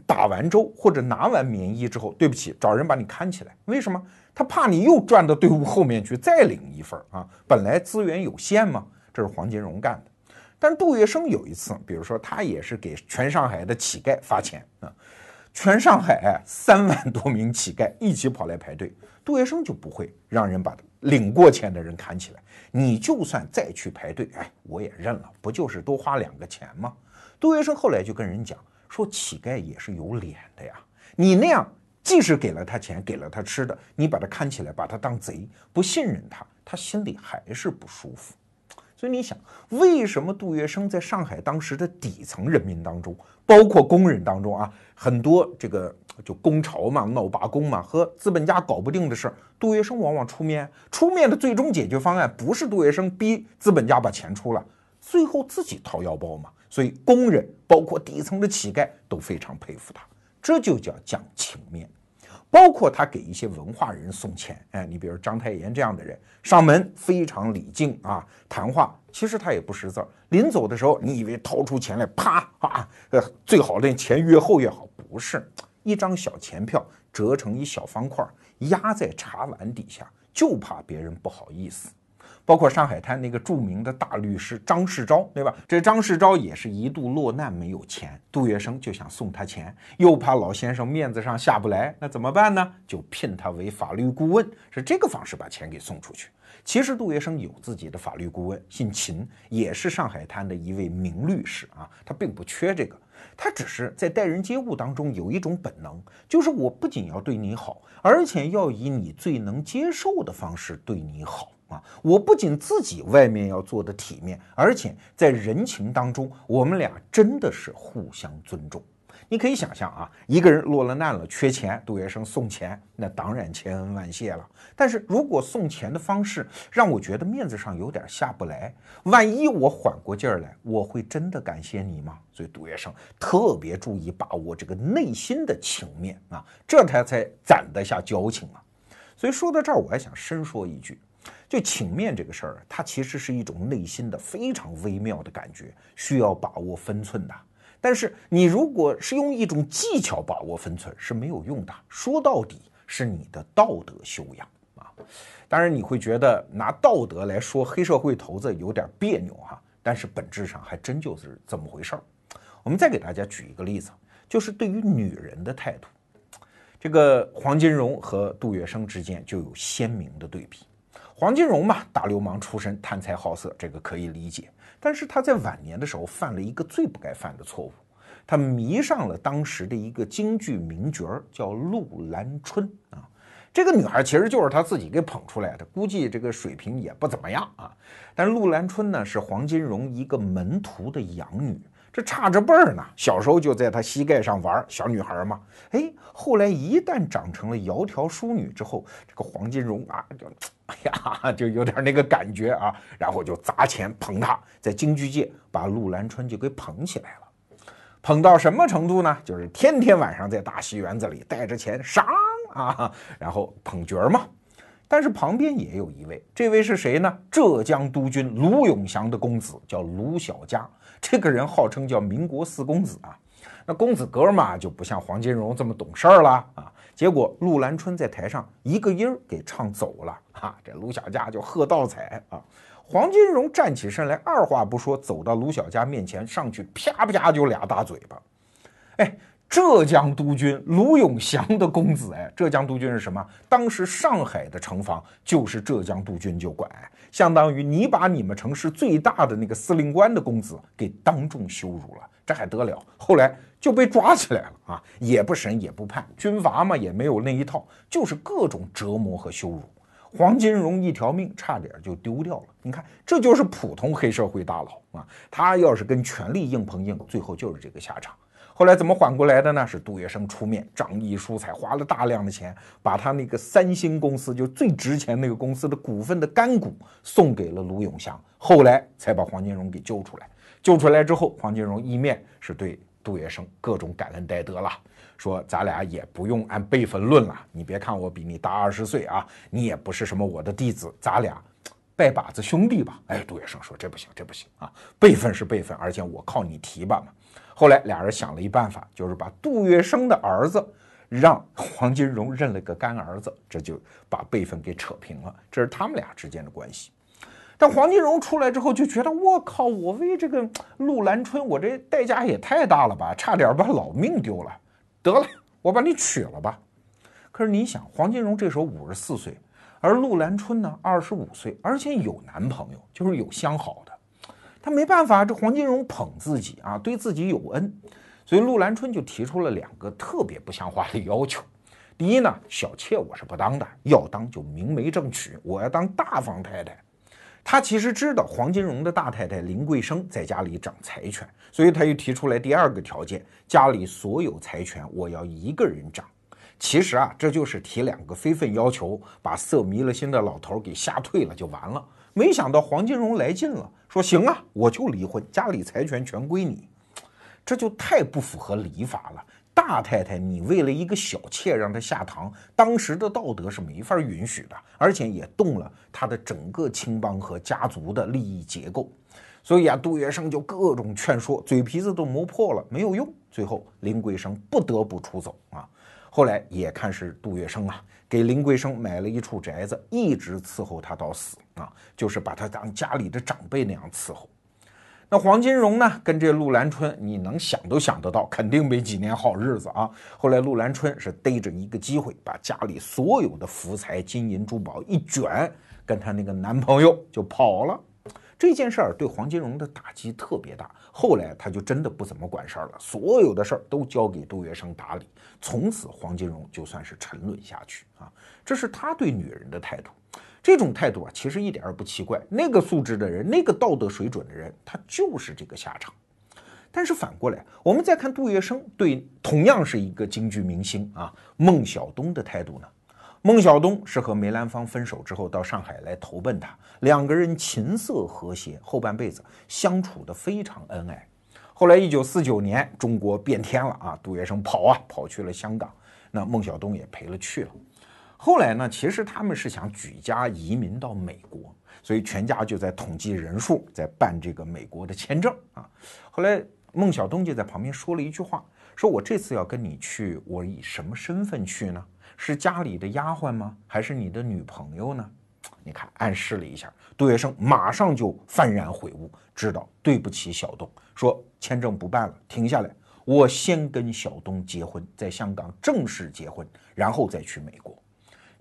打完粥或者拿完棉衣之后，对不起，找人把你看起来，为什么？他怕你又转到队伍后面去再领一份啊！本来资源有限嘛，这是黄金荣干的。但杜月笙有一次，比如说他也是给全上海的乞丐发钱啊，全上海三万多名乞丐一起跑来排队，杜月笙就不会让人把领过钱的人看起来。你就算再去排队，哎，我也认了，不就是多花两个钱吗？杜月笙后来就跟人讲说，乞丐也是有脸的呀，你那样。即使给了他钱，给了他吃的，你把他看起来，把他当贼，不信任他，他心里还是不舒服。所以你想，为什么杜月笙在上海当时的底层人民当中，包括工人当中啊，很多这个就工潮嘛、闹罢工嘛，和资本家搞不定的事儿，杜月笙往往出面，出面的最终解决方案不是杜月笙逼资本家把钱出了，最后自己掏腰包嘛。所以工人，包括底层的乞丐都非常佩服他，这就叫讲情面。包括他给一些文化人送钱，哎，你比如章太炎这样的人上门非常礼敬啊，谈话其实他也不识字儿，临走的时候你以为掏出钱来啪啊，呃，最好那钱越厚越好，不是一张小钱票折成一小方块压在茶碗底下，就怕别人不好意思。包括上海滩那个著名的大律师张世钊，对吧？这张世钊也是一度落难，没有钱，杜月笙就想送他钱，又怕老先生面子上下不来，那怎么办呢？就聘他为法律顾问，是这个方式把钱给送出去。其实杜月笙有自己的法律顾问，姓秦，也是上海滩的一位名律师啊，他并不缺这个，他只是在待人接物当中有一种本能，就是我不仅要对你好，而且要以你最能接受的方式对你好。啊，我不仅自己外面要做的体面，而且在人情当中，我们俩真的是互相尊重。你可以想象啊，一个人落了难了，缺钱，杜月笙送钱，那当然千恩万谢了。但是如果送钱的方式让我觉得面子上有点下不来，万一我缓过劲儿来，我会真的感谢你吗？所以杜月笙特别注意把握这个内心的情面啊，这他才攒得下交情啊。所以说到这儿，我还想深说一句，就情面这个事儿，它其实是一种内心的非常微妙的感觉，需要把握分寸的。但是你如果是用一种技巧把握分寸是没有用的，说到底是你的道德修养啊。当然你会觉得拿道德来说黑社会头子有点别扭哈，但是本质上还真就是这么回事儿。我们再给大家举一个例子，就是对于女人的态度，这个黄金荣和杜月笙之间就有鲜明的对比。黄金荣嘛，大流氓出身，贪财好色，这个可以理解。但是他在晚年的时候犯了一个最不该犯的错误，他迷上了当时的一个京剧名角儿，叫陆兰春啊。这个女孩其实就是他自己给捧出来的，估计这个水平也不怎么样啊。但陆兰春呢，是黄金荣一个门徒的养女。这差着辈儿呢，小时候就在他膝盖上玩，小女孩嘛。哎，后来一旦长成了窈窕淑女之后，这个黄金荣啊，就哎呀，就有点那个感觉啊，然后就砸钱捧他，在京剧界把陆兰春就给捧起来了。捧到什么程度呢？就是天天晚上在大戏园子里带着钱上啊，然后捧角嘛。但是旁边也有一位，这位是谁呢？浙江督军卢永祥的公子，叫卢小佳。这个人号称叫民国四公子啊，那公子哥嘛就不像黄金荣这么懂事儿了啊。结果陆兰春在台上一个音儿给唱走了啊，这卢小佳就喝倒彩啊。黄金荣站起身来，二话不说走到卢小佳面前上去，啪啪就俩大嘴巴。哎，浙江督军卢永祥的公子哎，浙江督军是什么？当时上海的城防就是浙江督军就管。相当于你把你们城市最大的那个司令官的公子给当众羞辱了，这还得了？后来就被抓起来了啊，也不审也不判，军阀嘛也没有那一套，就是各种折磨和羞辱。黄金荣一条命差点就丢掉了。你看，这就是普通黑社会大佬啊，他要是跟权力硬碰硬，最后就是这个下场。后来怎么缓过来的呢？是杜月笙出面，仗义疏财，花了大量的钱，把他那个三星公司就最值钱那个公司的股份的干股送给了卢永祥，后来才把黄金荣给救出来。救出来之后，黄金荣一面是对杜月笙各种感恩戴德了，说咱俩也不用按辈分论了。你别看我比你大二十岁啊，你也不是什么我的弟子，咱俩拜把子兄弟吧。哎，杜月笙说这不行，这不行啊，辈分是辈分，而且我靠你提拔嘛。后来俩人想了一办法，就是把杜月笙的儿子让黄金荣认了个干儿子，这就把辈分给扯平了。这是他们俩之间的关系。但黄金荣出来之后就觉得，我靠，我为这个陆兰春，我这代价也太大了吧，差点把老命丢了。得了，我把你娶了吧。可是你想，黄金荣这时候五十四岁，而陆兰春呢二十五岁，而且有男朋友，就是有相好的。他没办法，这黄金荣捧自己啊，对自己有恩，所以陆兰春就提出了两个特别不像话的要求。第一呢，小妾我是不当的，要当就明媒正娶，我要当大房太太。他其实知道黄金荣的大太太林桂生在家里掌财权，所以他又提出来第二个条件：家里所有财权我要一个人掌。其实啊，这就是提两个非分要求，把色迷了心的老头给吓退了就完了。没想到黄金荣来劲了，说行啊，我就离婚，家里财权全归你，这就太不符合礼法了。大太太，你为了一个小妾让她下堂，当时的道德是没法允许的，而且也动了他的整个青帮和家族的利益结构。所以啊，杜月笙就各种劝说，嘴皮子都磨破了，没有用。最后林桂生不得不出走啊。后来也看是杜月笙啊。给林桂生买了一处宅子，一直伺候他到死啊，就是把他当家里的长辈那样伺候。那黄金荣呢，跟这陆兰春，你能想都想得到，肯定没几年好日子啊。后来陆兰春是逮着一个机会，把家里所有的福财、金银珠宝一卷，跟他那个男朋友就跑了。这件事儿对黄金荣的打击特别大，后来他就真的不怎么管事儿了，所有的事儿都交给杜月笙打理。从此，黄金荣就算是沉沦下去啊，这是他对女人的态度。这种态度啊，其实一点儿也不奇怪。那个素质的人，那个道德水准的人，他就是这个下场。但是反过来，我们再看杜月笙对同样是一个京剧明星啊孟小冬的态度呢？孟小冬是和梅兰芳分手之后到上海来投奔他，两个人琴瑟和谐，后半辈子相处的非常恩爱。后来一九四九年中国变天了啊，杜月笙跑啊跑去了香港，那孟小冬也陪了去了。后来呢，其实他们是想举家移民到美国。所以全家就在统计人数，在办这个美国的签证啊。后来孟小冬就在旁边说了一句话，说我这次要跟你去，我以什么身份去呢？是家里的丫鬟吗？还是你的女朋友呢？你看暗示了一下，杜月笙马上就幡然悔悟，知道对不起小冬，说签证不办了，停下来，我先跟小冬结婚，在香港正式结婚，然后再去美国。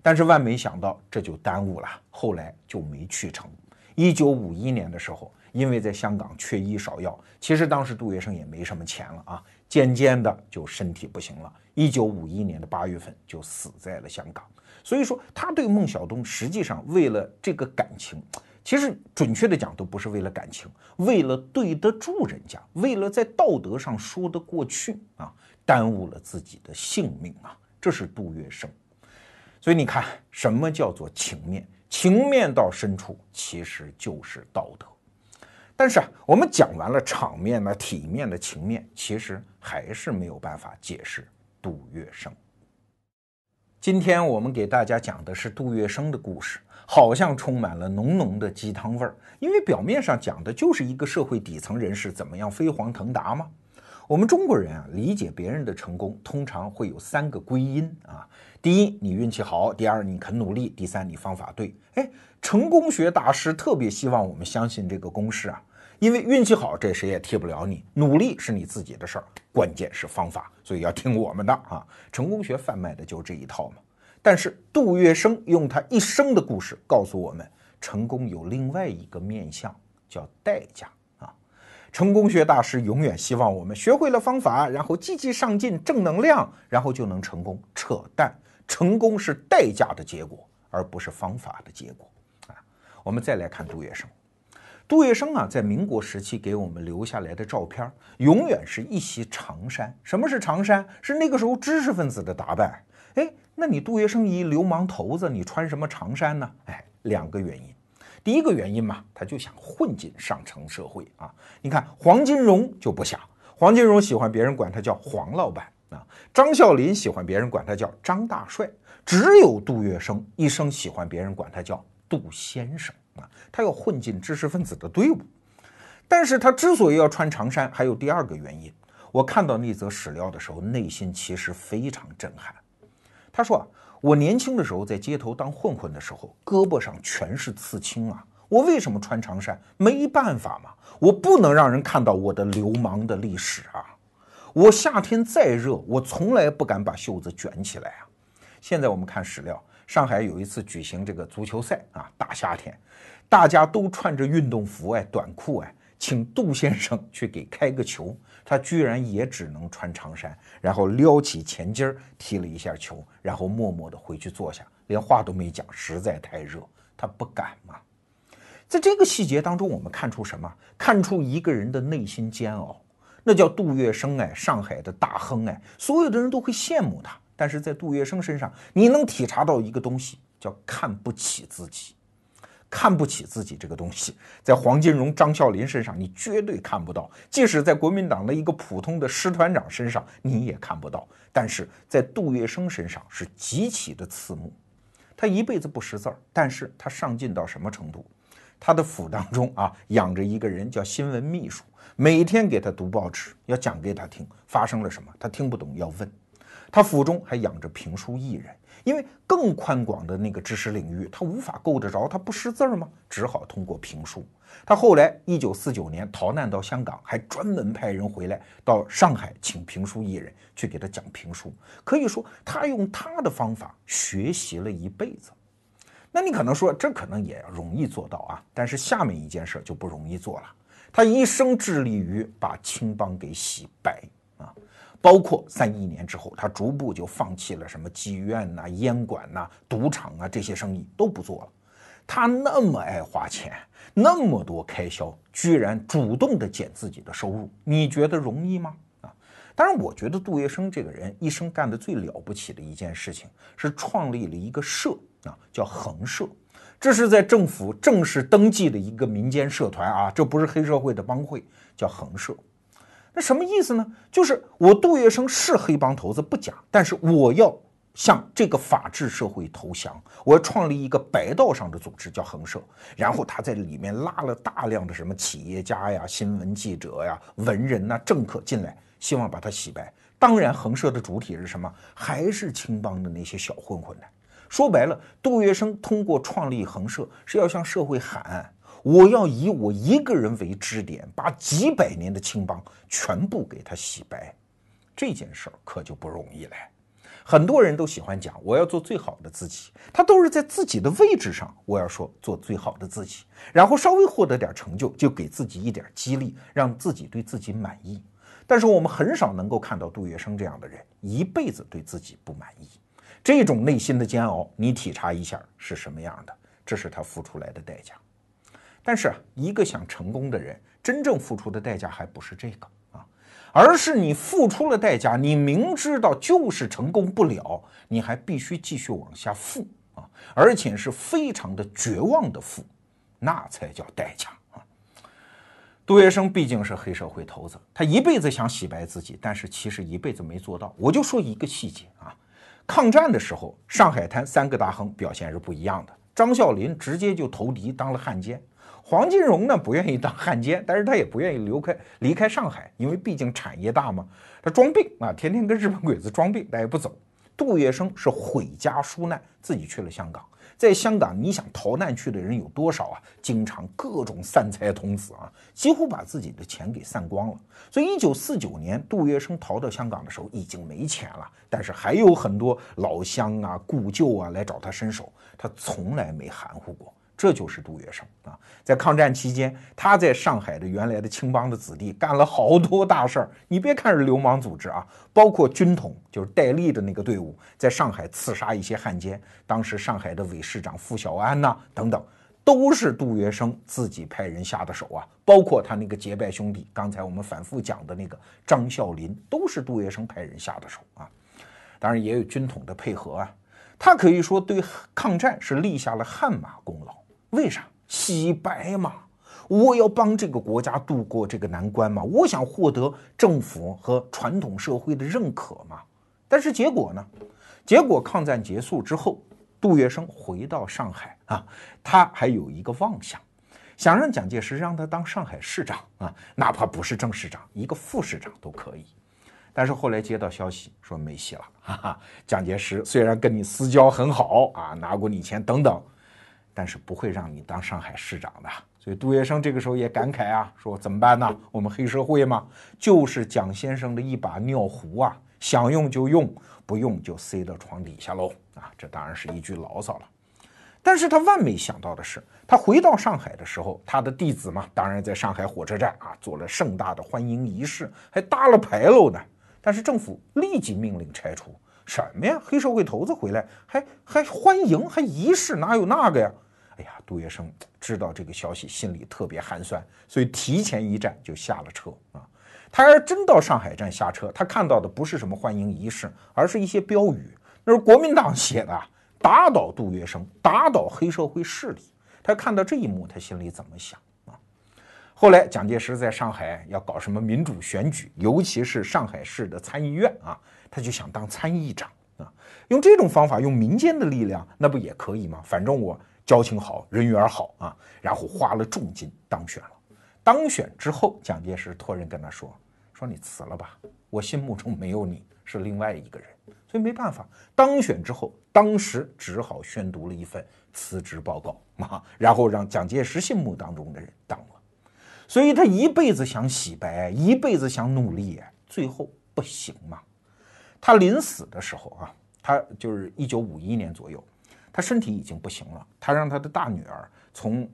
但是万没想到，这就耽误了，后来就没去成。一九五一年的时候，因为在香港缺医少药，其实当时杜月笙也没什么钱了啊，渐渐的就身体不行了。一九五一年的八月份就死在了香港。所以说，他对孟小冬实际上为了这个感情，其实准确的讲都不是为了感情，为了对得住人家，为了在道德上说得过去啊，耽误了自己的性命啊，这是杜月笙。所以你看，什么叫做情面？情面到深处，其实就是道德。但是啊，我们讲完了场面呢、体面的情面，其实还是没有办法解释杜月笙。今天我们给大家讲的是杜月笙的故事，好像充满了浓浓的鸡汤味儿，因为表面上讲的就是一个社会底层人士怎么样飞黄腾达嘛。我们中国人啊，理解别人的成功，通常会有三个归因啊。第一，你运气好；第二，你肯努力；第三，你方法对。哎，成功学大师特别希望我们相信这个公式啊，因为运气好，这谁也替不了你；努力是你自己的事儿，关键是方法，所以要听我们的啊。成功学贩卖的就这一套嘛。但是杜月笙用他一生的故事告诉我们，成功有另外一个面相，叫代价啊。成功学大师永远希望我们学会了方法，然后积极上进、正能量，然后就能成功。扯淡！成功是代价的结果，而不是方法的结果。啊，我们再来看杜月笙。杜月笙啊，在民国时期给我们留下来的照片，永远是一袭长衫。什么是长衫？是那个时候知识分子的打扮。哎，那你杜月笙一流氓头子，你穿什么长衫呢？哎，两个原因。第一个原因嘛，他就想混进上层社会啊。你看黄金荣就不想，黄金荣喜欢别人管他叫黄老板啊。张啸林喜欢别人管他叫张大帅，只有杜月笙一生喜欢别人管他叫杜先生啊。他要混进知识分子的队伍，但是他之所以要穿长衫，还有第二个原因。我看到那则史料的时候，内心其实非常震撼。他说啊。我年轻的时候在街头当混混的时候，胳膊上全是刺青啊！我为什么穿长衫？没办法嘛，我不能让人看到我的流氓的历史啊！我夏天再热，我从来不敢把袖子卷起来啊！现在我们看史料，上海有一次举行这个足球赛啊，大夏天，大家都穿着运动服哎，短裤哎，请杜先生去给开个球。他居然也只能穿长衫，然后撩起前襟儿踢了一下球，然后默默地回去坐下，连话都没讲，实在太热，他不敢嘛。在这个细节当中，我们看出什么？看出一个人的内心煎熬。那叫杜月笙哎，上海的大亨哎，所有的人都会羡慕他，但是在杜月笙身上，你能体察到一个东西，叫看不起自己。看不起自己这个东西，在黄金荣、张啸林身上你绝对看不到；即使在国民党的一个普通的师团长身上你也看不到。但是在杜月笙身上是极其的刺目。他一辈子不识字儿，但是他上进到什么程度？他的府当中啊养着一个人叫新闻秘书，每天给他读报纸，要讲给他听发生了什么，他听不懂要问。他府中还养着评书艺人。因为更宽广的那个知识领域，他无法够得着，他不识字儿吗？只好通过评书。他后来一九四九年逃难到香港，还专门派人回来到上海请评书艺人去给他讲评书。可以说，他用他的方法学习了一辈子。那你可能说，这可能也容易做到啊，但是下面一件事就不容易做了。他一生致力于把青帮给洗白啊。包括三一年之后，他逐步就放弃了什么妓院呐、烟馆呐、赌场啊这些生意都不做了。他那么爱花钱，那么多开销，居然主动的减自己的收入，你觉得容易吗？啊，当然，我觉得杜月笙这个人一生干的最了不起的一件事情是创立了一个社啊，叫恒社，这是在政府正式登记的一个民间社团啊，这不是黑社会的帮会，叫恒社。那什么意思呢？就是我杜月笙是黑帮头子不假，但是我要。向这个法治社会投降，我要创立一个白道上的组织，叫恒社。然后他在里面拉了大量的什么企业家呀、新闻记者呀、文人呐、政客进来，希望把他洗白。当然，恒社的主体是什么？还是青帮的那些小混混呢？说白了，杜月笙通过创立恒社，是要向社会喊：我要以我一个人为支点，把几百年的青帮全部给他洗白。这件事儿可就不容易了。很多人都喜欢讲我要做最好的自己，他都是在自己的位置上，我要说做最好的自己，然后稍微获得点成就，就给自己一点激励，让自己对自己满意。但是我们很少能够看到杜月笙这样的人，一辈子对自己不满意，这种内心的煎熬，你体察一下是什么样的？这是他付出来的代价。但是一个想成功的人，真正付出的代价还不是这个啊。而是你付出了代价，你明知道就是成功不了，你还必须继续往下付啊，而且是非常的绝望的付，那才叫代价啊。杜月笙毕竟是黑社会头子，他一辈子想洗白自己，但是其实一辈子没做到。我就说一个细节啊，抗战的时候，上海滩三个大亨表现是不一样的，张啸林直接就投敌当了汉奸。黄金荣呢不愿意当汉奸，但是他也不愿意离开离开上海，因为毕竟产业大嘛。他装病啊，天天跟日本鬼子装病，他也不走。杜月笙是毁家纾难，自己去了香港。在香港，你想逃难去的人有多少啊？经常各种散财童子啊，几乎把自己的钱给散光了。所以，一九四九年杜月笙逃到香港的时候，已经没钱了，但是还有很多老乡啊、故旧啊来找他伸手，他从来没含糊过。这就是杜月笙啊，在抗战期间，他在上海的原来的青帮的子弟干了好多大事儿。你别看是流氓组织啊，包括军统，就是戴笠的那个队伍，在上海刺杀一些汉奸。当时上海的伪市长傅小安呐，等等，都是杜月笙自己派人下的手啊。包括他那个结拜兄弟，刚才我们反复讲的那个张啸林，都是杜月笙派人下的手啊。当然也有军统的配合啊，他可以说对抗战是立下了汗马功劳。为啥洗白嘛？我要帮这个国家度过这个难关嘛？我想获得政府和传统社会的认可嘛？但是结果呢？结果抗战结束之后，杜月笙回到上海啊，他还有一个妄想，想让蒋介石让他当上海市长啊，哪怕不是正市长，一个副市长都可以。但是后来接到消息说没戏了，哈哈，蒋介石虽然跟你私交很好啊，拿过你钱等等。但是不会让你当上海市长的，所以杜月笙这个时候也感慨啊，说怎么办呢？我们黑社会嘛，就是蒋先生的一把尿壶啊，想用就用，不用就塞到床底下喽啊！这当然是一句牢骚了。但是他万没想到的是，他回到上海的时候，他的弟子嘛，当然在上海火车站啊做了盛大的欢迎仪式，还搭了牌楼呢。但是政府立即命令拆除，什么呀？黑社会头子回来还还欢迎还仪式，哪有那个呀？哎呀，杜月笙知道这个消息，心里特别寒酸，所以提前一站就下了车啊。他要真到上海站下车，他看到的不是什么欢迎仪式，而是一些标语，那是国民党写的，打倒杜月笙，打倒黑社会势力。他看到这一幕，他心里怎么想啊？后来蒋介石在上海要搞什么民主选举，尤其是上海市的参议院啊，他就想当参议长啊，用这种方法，用民间的力量，那不也可以吗？反正我。交情好，人缘好啊，然后花了重金当选了。当选之后，蒋介石托人跟他说：“说你辞了吧，我心目中没有你，是另外一个人。”所以没办法，当选之后，当时只好宣读了一份辞职报告啊，然后让蒋介石心目当中的人当了。所以他一辈子想洗白，一辈子想努力，最后不行嘛。他临死的时候啊，他就是一九五一年左右。他身体已经不行了，他让他的大女儿从，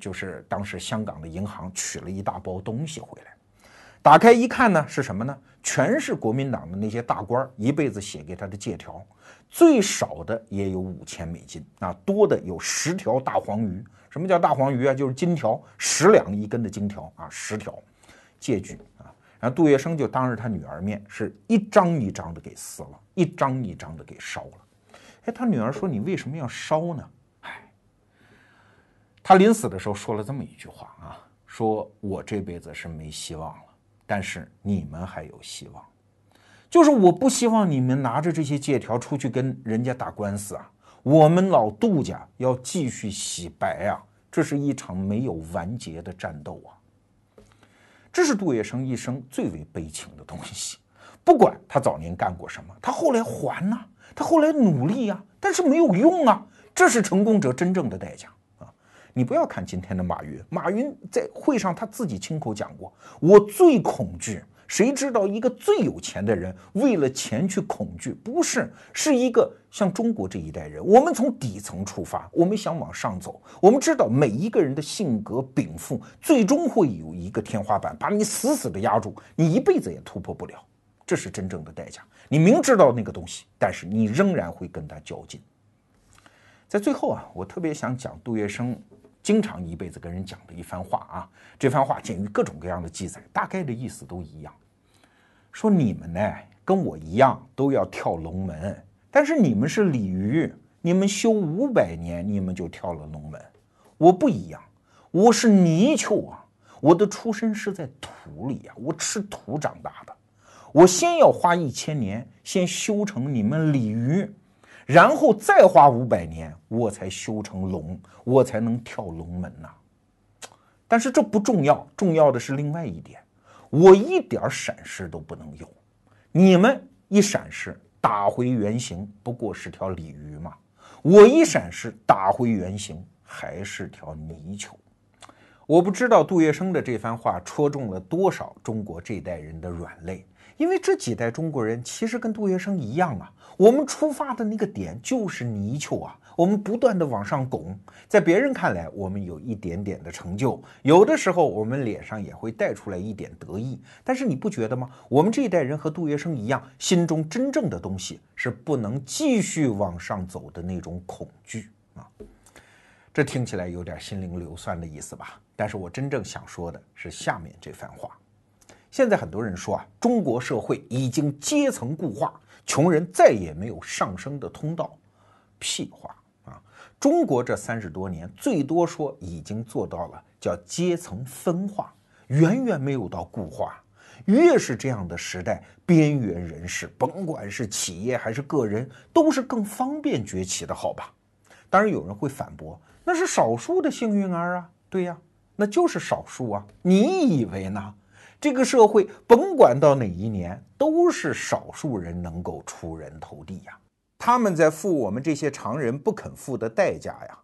就是当时香港的银行取了一大包东西回来。打开一看呢，是什么呢？全是国民党的那些大官一辈子写给他的借条，最少的也有五千美金啊，多的有十条大黄鱼。什么叫大黄鱼啊？就是金条，十两一根的金条啊，十条借据啊。然后杜月笙就当着他女儿面，是一张一张的给撕了，一张一张的给烧了。哎，他女儿说：“你为什么要烧呢？”哎，他临死的时候说了这么一句话啊：“说我这辈子是没希望了，但是你们还有希望。就是我不希望你们拿着这些借条出去跟人家打官司啊。”我们老杜家要继续洗白啊！这是一场没有完结的战斗啊！这是杜月笙一生最为悲情的东西。不管他早年干过什么，他后来还呢，他后来努力呀，但是没有用啊！这是成功者真正的代价啊！你不要看今天的马云，马云在会上他自己亲口讲过：“我最恐惧。”谁知道一个最有钱的人为了钱去恐惧？不是，是一个像中国这一代人，我们从底层出发，我们想往上走。我们知道每一个人的性格禀赋，最终会有一个天花板，把你死死的压住，你一辈子也突破不了。这是真正的代价。你明知道那个东西，但是你仍然会跟他较劲。在最后啊，我特别想讲杜月笙经常一辈子跟人讲的一番话啊，这番话鉴于各种各样的记载，大概的意思都一样。说你们呢，跟我一样都要跳龙门，但是你们是鲤鱼，你们修五百年，你们就跳了龙门。我不一样，我是泥鳅啊，我的出身是在土里啊，我吃土长大的。我先要花一千年，先修成你们鲤鱼，然后再花五百年，我才修成龙，我才能跳龙门呐。但是这不重要，重要的是另外一点。我一点闪失都不能有，你们一闪失打回原形，不过是条鲤鱼嘛；我一闪失打回原形，还是条泥鳅。我不知道杜月笙的这番话戳中了多少中国这代人的软肋。因为这几代中国人其实跟杜月笙一样啊，我们出发的那个点就是泥鳅啊，我们不断的往上拱，在别人看来，我们有一点点的成就，有的时候我们脸上也会带出来一点得意。但是你不觉得吗？我们这一代人和杜月笙一样，心中真正的东西是不能继续往上走的那种恐惧啊。这听起来有点心灵硫酸的意思吧？但是我真正想说的是下面这番话。现在很多人说啊，中国社会已经阶层固化，穷人再也没有上升的通道。屁话啊！中国这三十多年，最多说已经做到了叫阶层分化，远远没有到固化。越是这样的时代，边缘人士，甭管是企业还是个人，都是更方便崛起的，好吧？当然有人会反驳，那是少数的幸运儿啊。对呀，那就是少数啊。你以为呢？这个社会甭管到哪一年，都是少数人能够出人头地呀。他们在付我们这些常人不肯付的代价呀。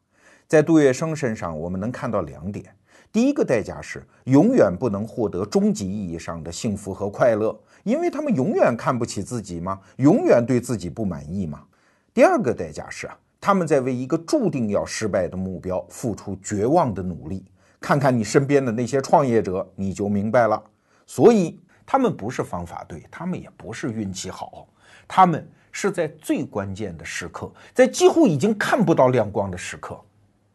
在杜月笙身上，我们能看到两点：第一个代价是永远不能获得终极意义上的幸福和快乐，因为他们永远看不起自己吗？永远对自己不满意吗？第二个代价是啊，他们在为一个注定要失败的目标付出绝望的努力。看看你身边的那些创业者，你就明白了。所以他们不是方法对，他们也不是运气好，他们是在最关键的时刻，在几乎已经看不到亮光的时刻，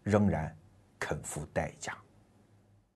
仍然肯付代价。